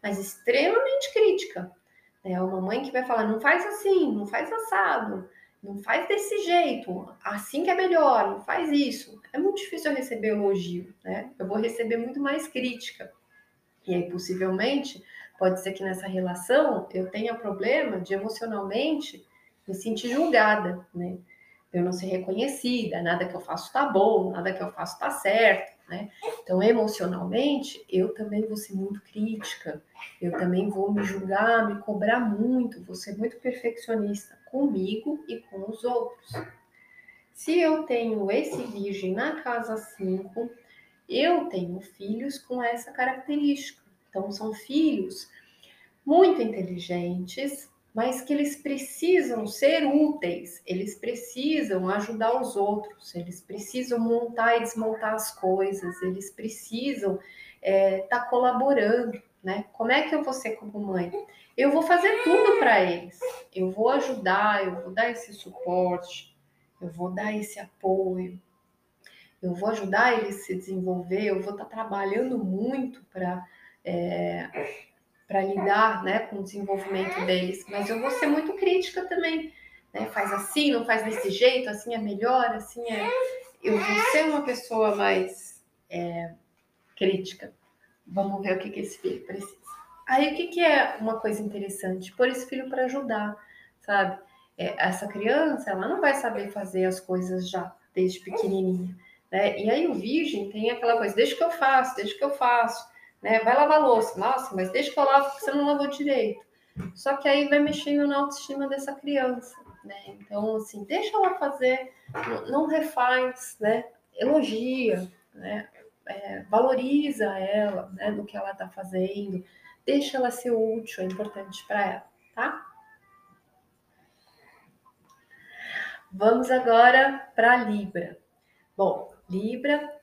mas extremamente crítica. É uma mãe que vai falar: não faz assim, não faz assado, não faz desse jeito, assim que é melhor, não faz isso. É muito difícil eu receber elogio, né? Eu vou receber muito mais crítica. E aí, possivelmente, pode ser que nessa relação eu tenha problema de emocionalmente me sentir julgada, né? Eu não ser reconhecida, nada que eu faço tá bom, nada que eu faço tá certo né? Então, emocionalmente, eu também vou ser muito crítica, eu também vou me julgar, me cobrar muito, vou ser muito perfeccionista comigo e com os outros. Se eu tenho esse virgem na casa 5, eu tenho filhos com essa característica. Então, são filhos muito inteligentes, mas que eles precisam ser úteis, eles precisam ajudar os outros, eles precisam montar e desmontar as coisas, eles precisam estar é, tá colaborando, né? Como é que eu vou ser como mãe? Eu vou fazer tudo para eles, eu vou ajudar, eu vou dar esse suporte, eu vou dar esse apoio, eu vou ajudar eles a se desenvolver, eu vou estar tá trabalhando muito para é, para lidar né, com o desenvolvimento deles, mas eu vou ser muito crítica também. Né? Faz assim, não faz desse jeito, assim é melhor, assim é. Eu vou ser uma pessoa mais é, crítica. Vamos ver o que, que esse filho precisa. Aí o que, que é uma coisa interessante? Pôr esse filho para ajudar, sabe? É, essa criança, ela não vai saber fazer as coisas já desde pequenininha. Né? E aí o virgem tem aquela coisa, deixa que eu faço, deixa que eu faço né? Vai lavar louça. Nossa, mas deixa que eu lavo porque você não lavou direito. Só que aí vai mexendo na autoestima dessa criança. né? Então, assim, deixa ela fazer, não refaz, né? Elogia, né? É, valoriza ela, né? Do que ela está fazendo, deixa ela ser útil, é importante para ela, tá? Vamos agora para Libra. Bom, Libra,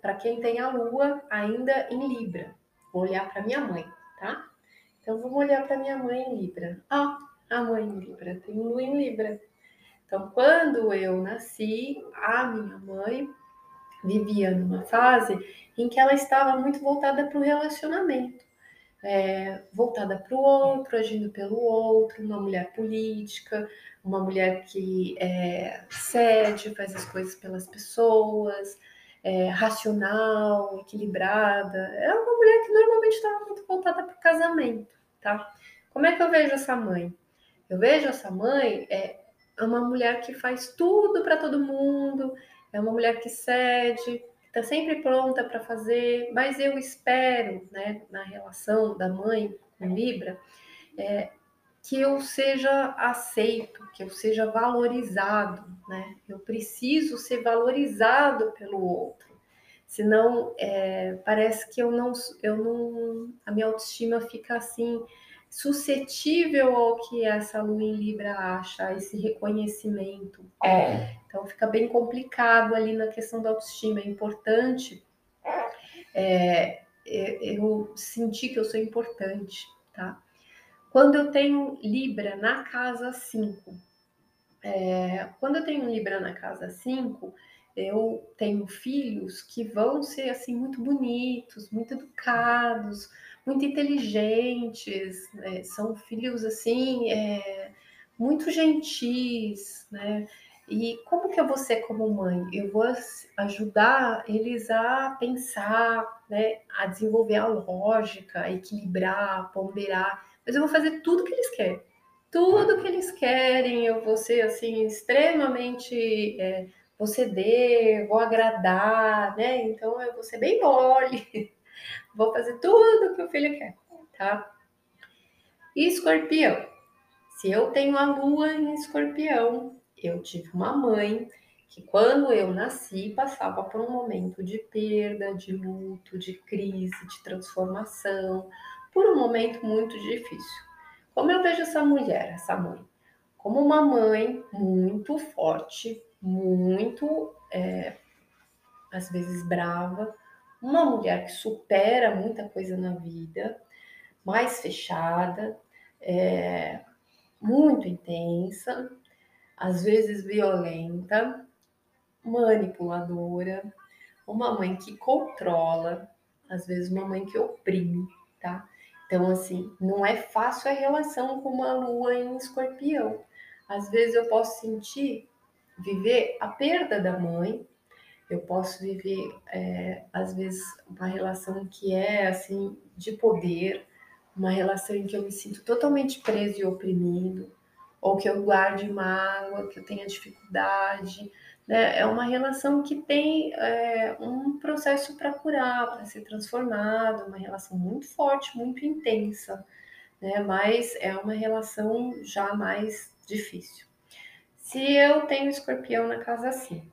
para quem tem a Lua ainda em Libra, vou olhar para minha mãe, tá? Então vamos olhar para minha mãe em Libra. Ah, a mãe em Libra, tem Lua em Libra. Então, quando eu nasci, a minha mãe vivia numa fase em que ela estava muito voltada para o relacionamento, é, voltada para o outro, agindo pelo outro, uma mulher política, uma mulher que é, cede, faz as coisas pelas pessoas, é, racional, equilibrada. É uma mulher que normalmente estava muito voltada para o casamento, tá? Como é que eu vejo essa mãe? Eu vejo essa mãe é uma mulher que faz tudo para todo mundo, é uma mulher que cede, está sempre pronta para fazer, mas eu espero, né, na relação da mãe com Libra, é, que eu seja aceito, que eu seja valorizado, né? Eu preciso ser valorizado pelo outro, senão é, parece que eu não, eu não, a minha autoestima fica assim suscetível ao que essa lua em Libra acha, esse reconhecimento. É. Então fica bem complicado ali na questão da autoestima. É importante é, é eu sentir que eu sou importante, tá? Quando eu tenho Libra na casa 5, é, quando eu tenho Libra na casa 5, eu tenho filhos que vão ser assim muito bonitos, muito educados, muito inteligentes, né? são filhos assim é, muito gentis, né? E como que eu vou ser como mãe? Eu vou ajudar eles a pensar, né, a desenvolver a lógica, a equilibrar, a ponderar, mas eu vou fazer tudo que eles querem. Tudo que eles querem, eu vou ser assim extremamente é, vou ceder, vou agradar, né? Então eu vou ser bem mole, vou fazer tudo que o filho quer, tá? escorpião. Se eu tenho a lua em escorpião, eu tive uma mãe que quando eu nasci passava por um momento de perda, de luto, de crise, de transformação, por um momento muito difícil. Como eu vejo essa mulher, essa mãe? Como uma mãe muito forte, muito, é, às vezes, brava, uma mulher que supera muita coisa na vida, mais fechada, é, muito intensa, às vezes violenta, manipuladora, uma mãe que controla, às vezes uma mãe que oprime, tá? Então, assim, não é fácil a relação com uma lua em escorpião. Às vezes eu posso sentir viver a perda da mãe, eu posso viver, é, às vezes, uma relação que é, assim, de poder, uma relação em que eu me sinto totalmente preso e oprimido, ou que eu guarde mágoa, que eu tenha dificuldade, né? É uma relação que tem é, um processo para curar, para ser transformado, uma relação muito forte, muito intensa, né? Mas é uma relação já mais difícil. Se eu tenho escorpião na casa 5,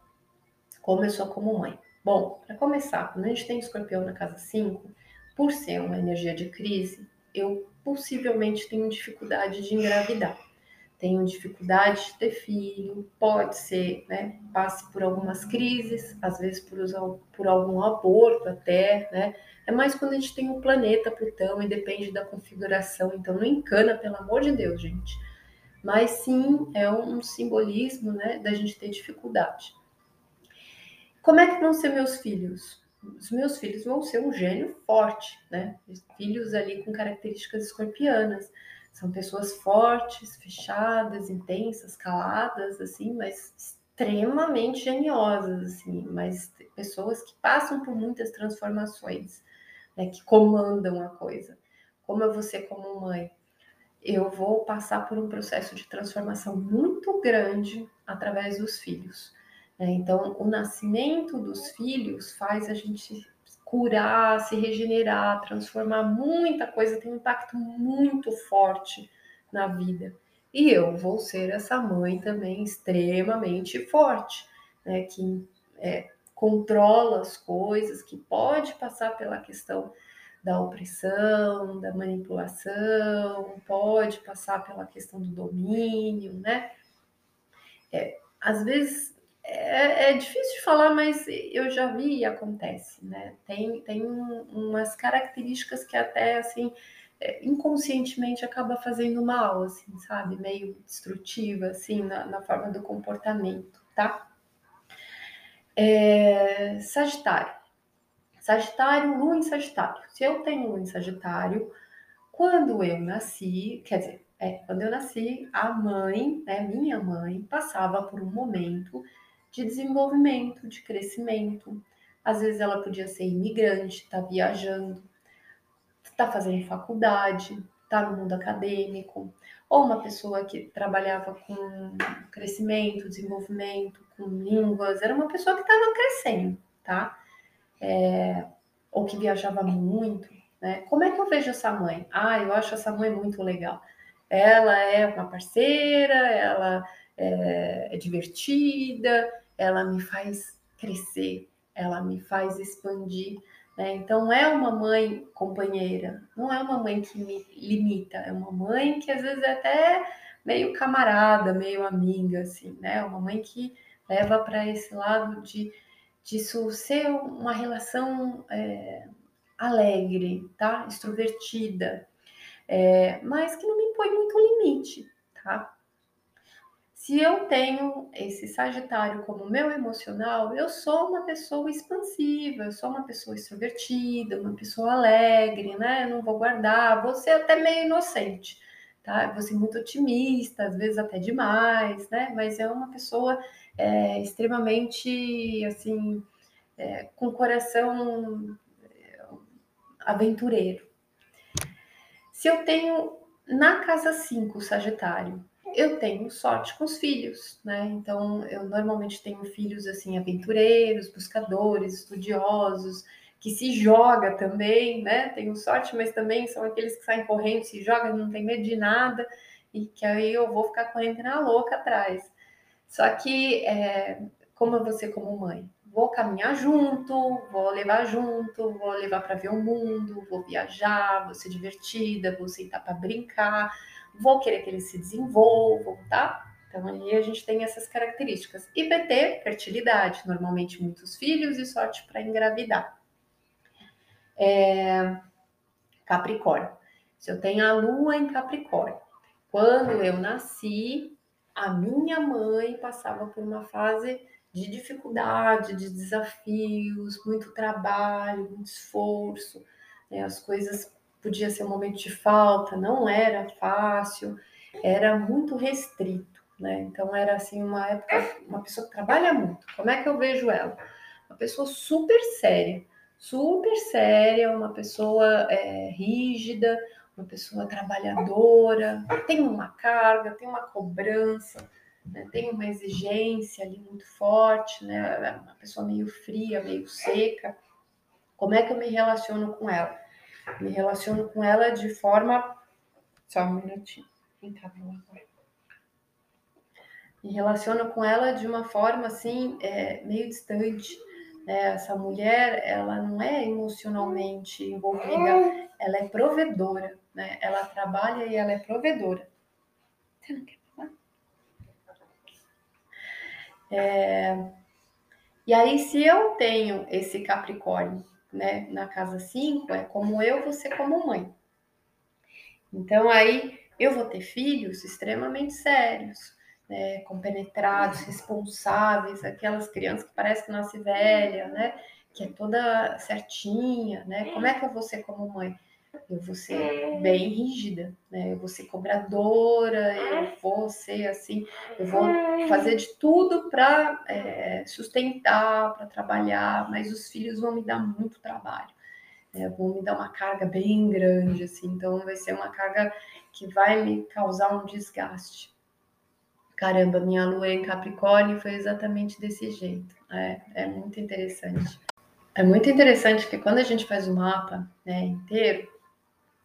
como eu sou como mãe? Bom, para começar, quando a gente tem escorpião na casa 5, por ser uma energia de crise, eu possivelmente tenho dificuldade de engravidar. Tenho dificuldade de ter filho, pode ser, né? Passe por algumas crises, às vezes por, por algum aborto até, né? É mais quando a gente tem um planeta Plutão e depende da configuração, então não encana, pelo amor de Deus, gente mas sim é um simbolismo né, da gente ter dificuldade. Como é que vão ser meus filhos? Os meus filhos vão ser um gênio forte, né? Filhos ali com características escorpianas. São pessoas fortes, fechadas, intensas, caladas, assim, mas extremamente geniosas, assim, mas pessoas que passam por muitas transformações, né, que comandam a coisa. Como é você como mãe? eu vou passar por um processo de transformação muito grande através dos filhos. Né? Então, o nascimento dos filhos faz a gente curar, se regenerar, transformar muita coisa, tem um impacto muito forte na vida. E eu vou ser essa mãe também extremamente forte, né? Que é, controla as coisas, que pode passar pela questão da opressão, da manipulação, pode passar pela questão do domínio, né? É, às vezes é, é, difícil de falar, mas eu já vi e acontece, né? Tem, tem umas características que até assim é, inconscientemente acaba fazendo mal, assim, sabe? Meio destrutiva, assim, na, na forma do comportamento, tá? É, sagitário. Sagitário, lua em Sagitário. Se eu tenho lua em Sagitário, quando eu nasci, quer dizer, é, quando eu nasci, a mãe, né, minha mãe, passava por um momento de desenvolvimento, de crescimento. Às vezes ela podia ser imigrante, tá viajando, tá fazendo faculdade, tá no mundo acadêmico, ou uma pessoa que trabalhava com crescimento, desenvolvimento, com línguas, era uma pessoa que estava crescendo, tá? É, ou que viajava muito, né? Como é que eu vejo essa mãe? Ah, eu acho essa mãe muito legal. Ela é uma parceira, ela é, é divertida, ela me faz crescer, ela me faz expandir. Né? Então, é uma mãe companheira, não é uma mãe que me limita, é uma mãe que às vezes é até meio camarada, meio amiga, assim, né? Uma mãe que leva para esse lado de disso ser uma relação é, alegre, tá? Extrovertida, é, mas que não me impõe muito limite, tá? Se eu tenho esse Sagitário como meu emocional, eu sou uma pessoa expansiva, eu sou uma pessoa extrovertida, uma pessoa alegre, né? Eu não vou guardar, vou ser até meio inocente, tá? vou ser muito otimista, às vezes até demais, né? Mas é uma pessoa é, extremamente, assim, é, com coração é, aventureiro. Se eu tenho na casa 5 Sagitário, eu tenho sorte com os filhos, né? Então, eu normalmente tenho filhos assim aventureiros, buscadores, estudiosos, que se joga também, né? Tenho sorte, mas também são aqueles que saem correndo, se jogam, não tem medo de nada e que aí eu vou ficar correndo na louca atrás. Só que, é, como ser como mãe, vou caminhar junto, vou levar junto, vou levar para ver o mundo, vou viajar, vou ser divertida, vou sentar para brincar vou querer que eles se desenvolvam, tá? Então aí a gente tem essas características. IPT, fertilidade, normalmente muitos filhos e sorte para engravidar. É... Capricórnio. Se eu tenho a lua em Capricórnio, quando eu nasci, a minha mãe passava por uma fase de dificuldade, de desafios, muito trabalho, muito esforço, né? as coisas podia ser um momento de falta, não era fácil, era muito restrito, né? Então era assim uma época, uma pessoa que trabalha muito. Como é que eu vejo ela? Uma pessoa super séria, super séria, uma pessoa é, rígida, uma pessoa trabalhadora, tem uma carga, tem uma cobrança, né? tem uma exigência ali muito forte, né? Uma pessoa meio fria, meio seca. Como é que eu me relaciono com ela? Me relaciono com ela de forma. Só um minutinho. Me relaciono com ela de uma forma assim, é, meio distante. Né? Essa mulher, ela não é emocionalmente envolvida, ela é provedora, né? Ela trabalha e ela é provedora. Você não quer falar? É... E aí, se eu tenho esse Capricórnio né, na casa 5 é como eu, você como mãe. Então aí eu vou ter filhos extremamente sérios, né, compenetrados, responsáveis, aquelas crianças que parece que nasce velha, né, que é toda certinha, né? Como é que eu vou ser como mãe? Eu vou ser bem rígida, né? Eu vou ser cobradora, eu vou ser assim, eu vou fazer de tudo para é, sustentar, para trabalhar, mas os filhos vão me dar muito trabalho, né? vão me dar uma carga bem grande, assim, então vai ser uma carga que vai me causar um desgaste. Caramba, minha lua em Capricórnio foi exatamente desse jeito. É, é muito interessante. É muito interessante que quando a gente faz o mapa né, inteiro,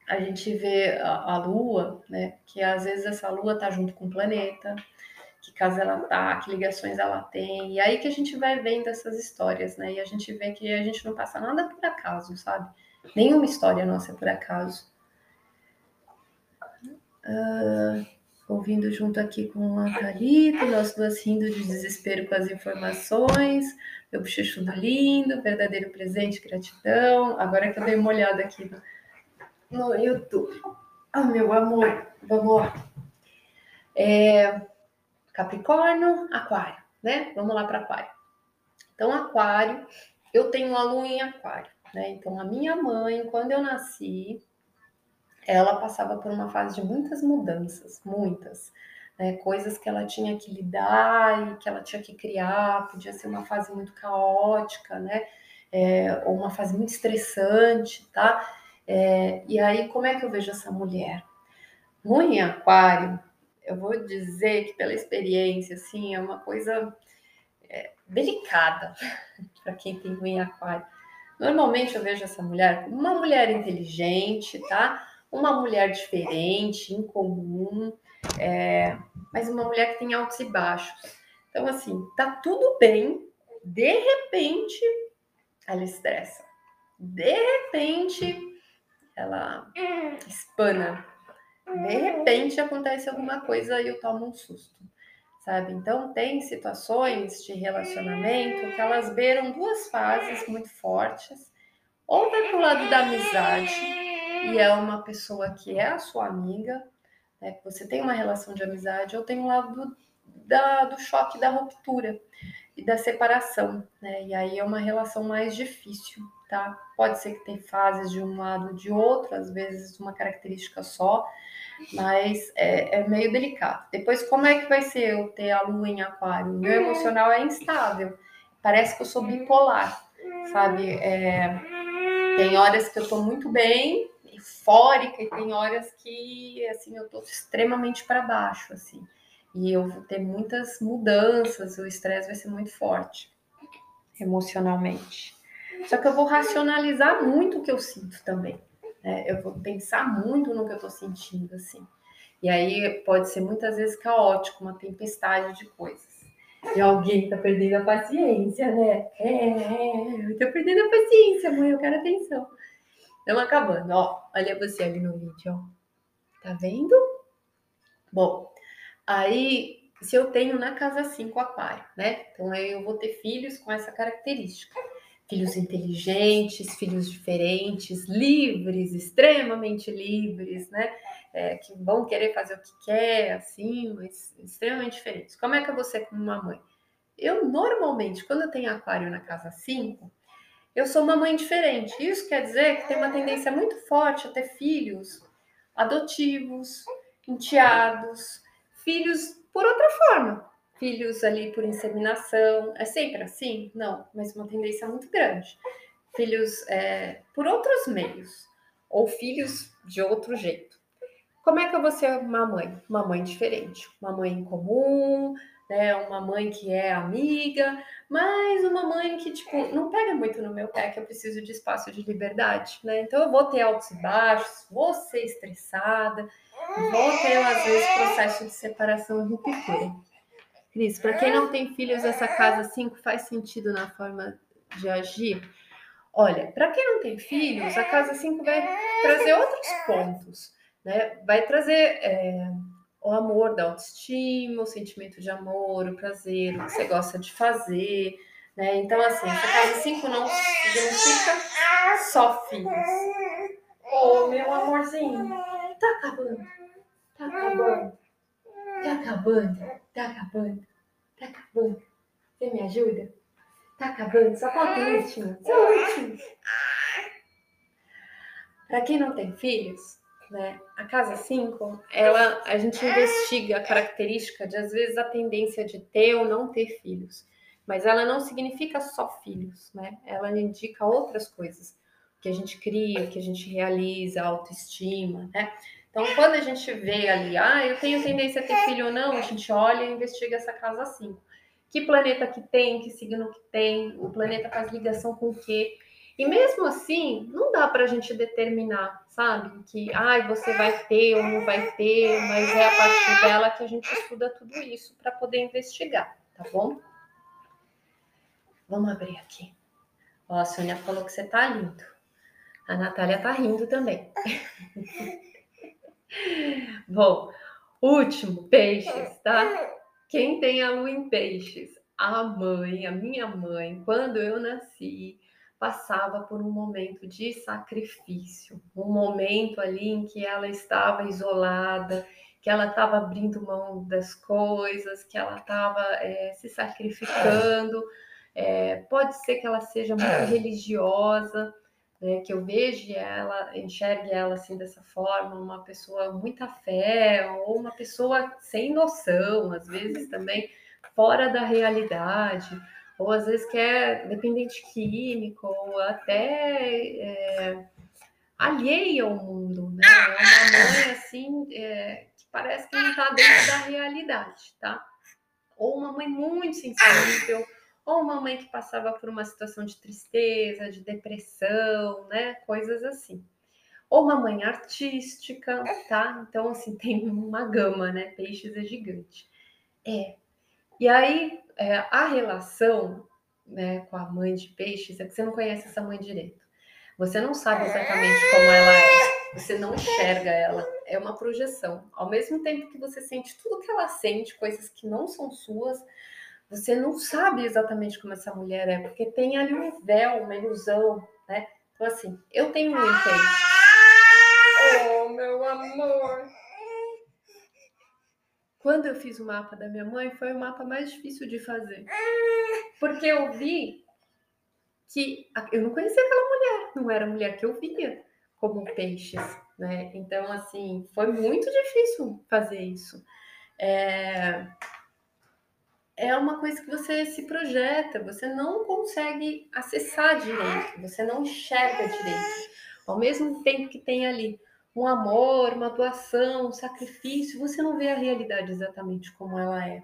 a gente vê a, a Lua, né? Que às vezes essa Lua tá junto com o planeta, que casa ela tá, que ligações ela tem, e aí que a gente vai vendo essas histórias, né? E a gente vê que a gente não passa nada por acaso, sabe? Nenhuma história nossa é por acaso. Uh, ouvindo junto aqui com a Thalita, nós duas rindo de desespero com as informações, meu bochecho lindo, verdadeiro presente, gratidão. Agora que eu dei uma olhada aqui no, YouTube. Ah, meu amor, vamos lá. É, Capricórnio, Aquário, né? Vamos lá para Aquário. Então, Aquário, eu tenho uma lua em Aquário, né? Então, a minha mãe, quando eu nasci, ela passava por uma fase de muitas mudanças, muitas. Né, coisas que ela tinha que lidar e que ela tinha que criar, podia ser uma fase muito caótica, né? É, ou uma fase muito estressante, tá? É, e aí, como é que eu vejo essa mulher? No em aquário, eu vou dizer que pela experiência, assim, é uma coisa é, delicada para quem tem em aquário. Normalmente eu vejo essa mulher como uma mulher inteligente, tá? uma mulher diferente, incomum, é, mas uma mulher que tem altos e baixos. Então, assim, tá tudo bem, de repente ela estressa, de repente ela espana, de repente acontece alguma coisa e eu tomo um susto, sabe? Então, tem situações de relacionamento que elas beiram duas fases muito fortes, ou vai pro lado da amizade e é uma pessoa que é a sua amiga, né, que você tem uma relação de amizade, ou tem um lado do, da, do choque da ruptura e da separação, né? E aí é uma relação mais difícil, tá? Pode ser que tem fases de um lado ou de outro, às vezes uma característica só, mas é, é, meio delicado. Depois, como é que vai ser eu ter a lua em aquário? Meu emocional é instável, parece que eu sou bipolar, sabe? É, tem horas que eu tô muito bem, eufórica e tem horas que assim eu tô extremamente para baixo assim. E eu vou ter muitas mudanças, o estresse vai ser muito forte emocionalmente. Só que eu vou racionalizar muito o que eu sinto também. Né? Eu vou pensar muito no que eu estou sentindo, assim. E aí pode ser muitas vezes caótico, uma tempestade de coisas. E alguém tá perdendo a paciência, né? É, é eu tô perdendo a paciência, mãe, eu quero atenção. Estamos acabando, ó. Olha você ali no vídeo, ó. Tá vendo? Bom, aí se eu tenho na casa 5 aquário, né? Então eu vou ter filhos com essa característica. Filhos inteligentes, filhos diferentes, livres, extremamente livres, né? É, que vão querer fazer o que quer, assim, mas extremamente diferentes. Como é que é você como uma mãe? Eu normalmente, quando eu tenho aquário na casa 5, eu sou uma mãe diferente. Isso quer dizer que tem uma tendência muito forte a ter filhos adotivos, enteados, filhos por outra forma. Filhos ali por inseminação. É sempre assim? Não, mas uma tendência muito grande. Filhos é, por outros meios. Ou filhos de outro jeito. Como é que eu vou ser uma mãe? Uma mãe diferente. Uma mãe comum, né? Uma mãe que é amiga, mas uma mãe que, tipo, não pega muito no meu pé, que eu preciso de espaço de liberdade, né? Então eu vou ter altos e baixos, vou ser estressada, vou ter, às vezes, processo de separação e ruptura. Cris, para quem não tem filhos, essa casa 5 faz sentido na forma de agir? Olha, para quem não tem filhos, a casa 5 vai trazer outros pontos, né? Vai trazer. É o amor da autoestima, o sentimento de amor, o prazer, o que você gosta de fazer, né? Então, assim, essa casa 5 não significa só filhos. Ô, oh, meu amorzinho, tá acabando, tá acabando, tá acabando, tá acabando, tá acabando. Você me ajuda? Tá acabando, só falta o último, só o último. Para quem não tem filhos, né? A casa 5, ela a gente investiga a característica de às vezes a tendência de ter ou não ter filhos, mas ela não significa só filhos, né? Ela indica outras coisas que a gente cria, que a gente realiza, autoestima, né? Então, quando a gente vê ali, ah, eu tenho tendência a ter filho ou não, a gente olha e investiga essa casa 5. Que planeta que tem, que signo que tem, o planeta faz ligação com o quê? E mesmo assim, não dá para a gente determinar, sabe? Que, ai, você vai ter ou não vai ter, mas é a partir dela que a gente estuda tudo isso para poder investigar, tá bom? Vamos abrir aqui. Ó, a Sônia falou que você tá lindo. A Natália tá rindo também. bom, último, peixes, tá? Quem tem a lua em peixes? A mãe, a minha mãe, quando eu nasci, passava por um momento de sacrifício, um momento ali em que ela estava isolada, que ela estava abrindo mão das coisas, que ela estava é, se sacrificando. É, pode ser que ela seja muito é. religiosa, né, que eu veja ela, enxergue ela assim dessa forma, uma pessoa muita fé, ou uma pessoa sem noção, às vezes também fora da realidade ou às vezes que é dependente químico, ou até é, alheia ao mundo, né? É uma mãe assim é, que parece que não está dentro da realidade, tá? Ou uma mãe muito sensível, ou uma mãe que passava por uma situação de tristeza, de depressão, né? Coisas assim. Ou uma mãe artística, tá? Então, assim, tem uma gama, né? Peixes é gigante. É. E aí, é, a relação né, com a mãe de peixes é que você não conhece essa mãe direito. Você não sabe exatamente como ela é. Você não enxerga ela. É uma projeção. Ao mesmo tempo que você sente tudo que ela sente, coisas que não são suas, você não sabe exatamente como essa mulher é, porque tem ali um véu, uma ilusão, né? Então, assim, eu tenho um peixe. Oh, meu amor. Quando eu fiz o mapa da minha mãe, foi o mapa mais difícil de fazer. Porque eu vi que eu não conhecia aquela mulher, não era a mulher que eu via como peixes, né? Então, assim, foi muito difícil fazer isso. É, é uma coisa que você se projeta, você não consegue acessar direito, você não enxerga direito. Ao mesmo tempo que tem ali um amor, uma doação, um sacrifício, você não vê a realidade exatamente como ela é.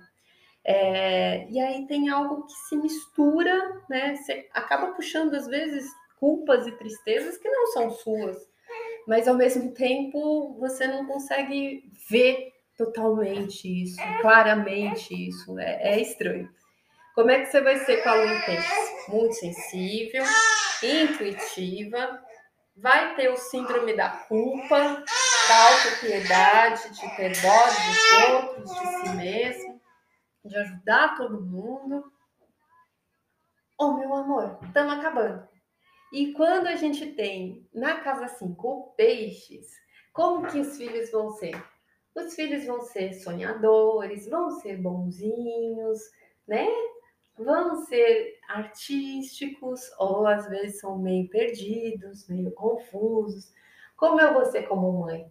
é. e aí tem algo que se mistura, né? Você acaba puxando, às vezes, culpas e tristezas que não são suas, mas ao mesmo tempo você não consegue ver totalmente isso, claramente isso. É, é estranho. Como é que você vai ser com a lua Muito sensível, intuitiva, vai ter o síndrome da culpa, da autopiedade, de ter dó dos outros, de si mesmo, de ajudar todo mundo. Oh, meu amor, estamos acabando. E quando a gente tem na casa 5 peixes, como que os filhos vão ser? Os filhos vão ser sonhadores, vão ser bonzinhos, né? Vão ser artísticos ou às vezes são meio perdidos, meio confusos. Como eu vou ser como mãe?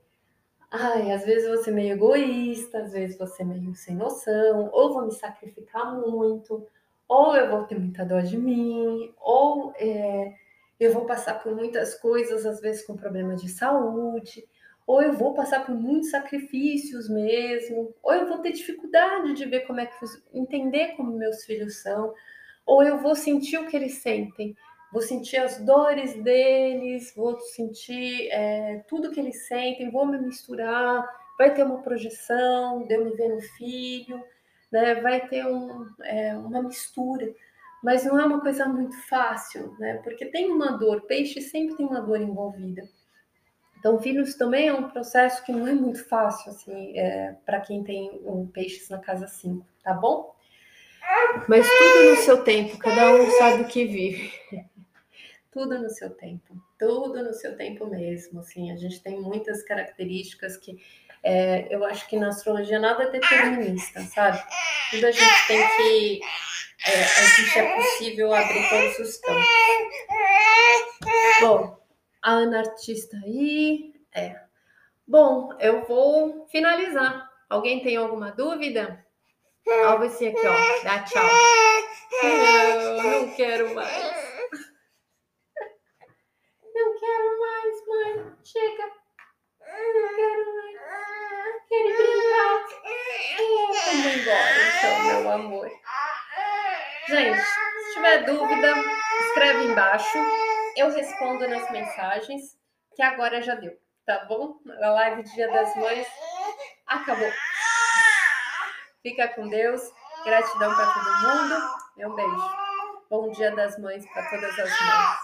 Ai, às vezes você é meio egoísta, às vezes você é meio sem noção, ou vou me sacrificar muito, ou eu vou ter muita dor de mim, ou é, eu vou passar por muitas coisas, às vezes com problema de saúde ou eu vou passar por muitos sacrifícios mesmo, ou eu vou ter dificuldade de ver como é que entender como meus filhos são, ou eu vou sentir o que eles sentem, vou sentir as dores deles, vou sentir é, tudo que eles sentem, vou me misturar, vai ter uma projeção de eu me ver no filho, né? Vai ter um, é, uma mistura. Mas não é uma coisa muito fácil, né? Porque tem uma dor, peixe sempre tem uma dor envolvida. Então, filhos também é um processo que não é muito fácil, assim, é, para quem tem um peixes na casa 5, tá bom? Mas tudo no seu tempo, cada um sabe o que vive. tudo no seu tempo, tudo no seu tempo mesmo, assim, a gente tem muitas características que é, eu acho que na astrologia nada é determinista, sabe? Tudo a gente tem que, é, a gente é possível abrir todos os campos. Bom, a Ana Artista aí. É. Bom, eu vou finalizar. Alguém tem alguma dúvida? Ó, você aqui, ó. Dá tchau. Não, não quero mais. Não quero mais, mãe. Chega. Não quero mais. Quero brincar. Vamos embora, então, meu amor. Gente, se tiver dúvida, escreve embaixo eu respondo nas mensagens, que agora já deu, tá bom? A live Dia das Mães acabou. Fica com Deus. Gratidão para todo mundo. Meu beijo. Bom Dia das Mães para todas as mães.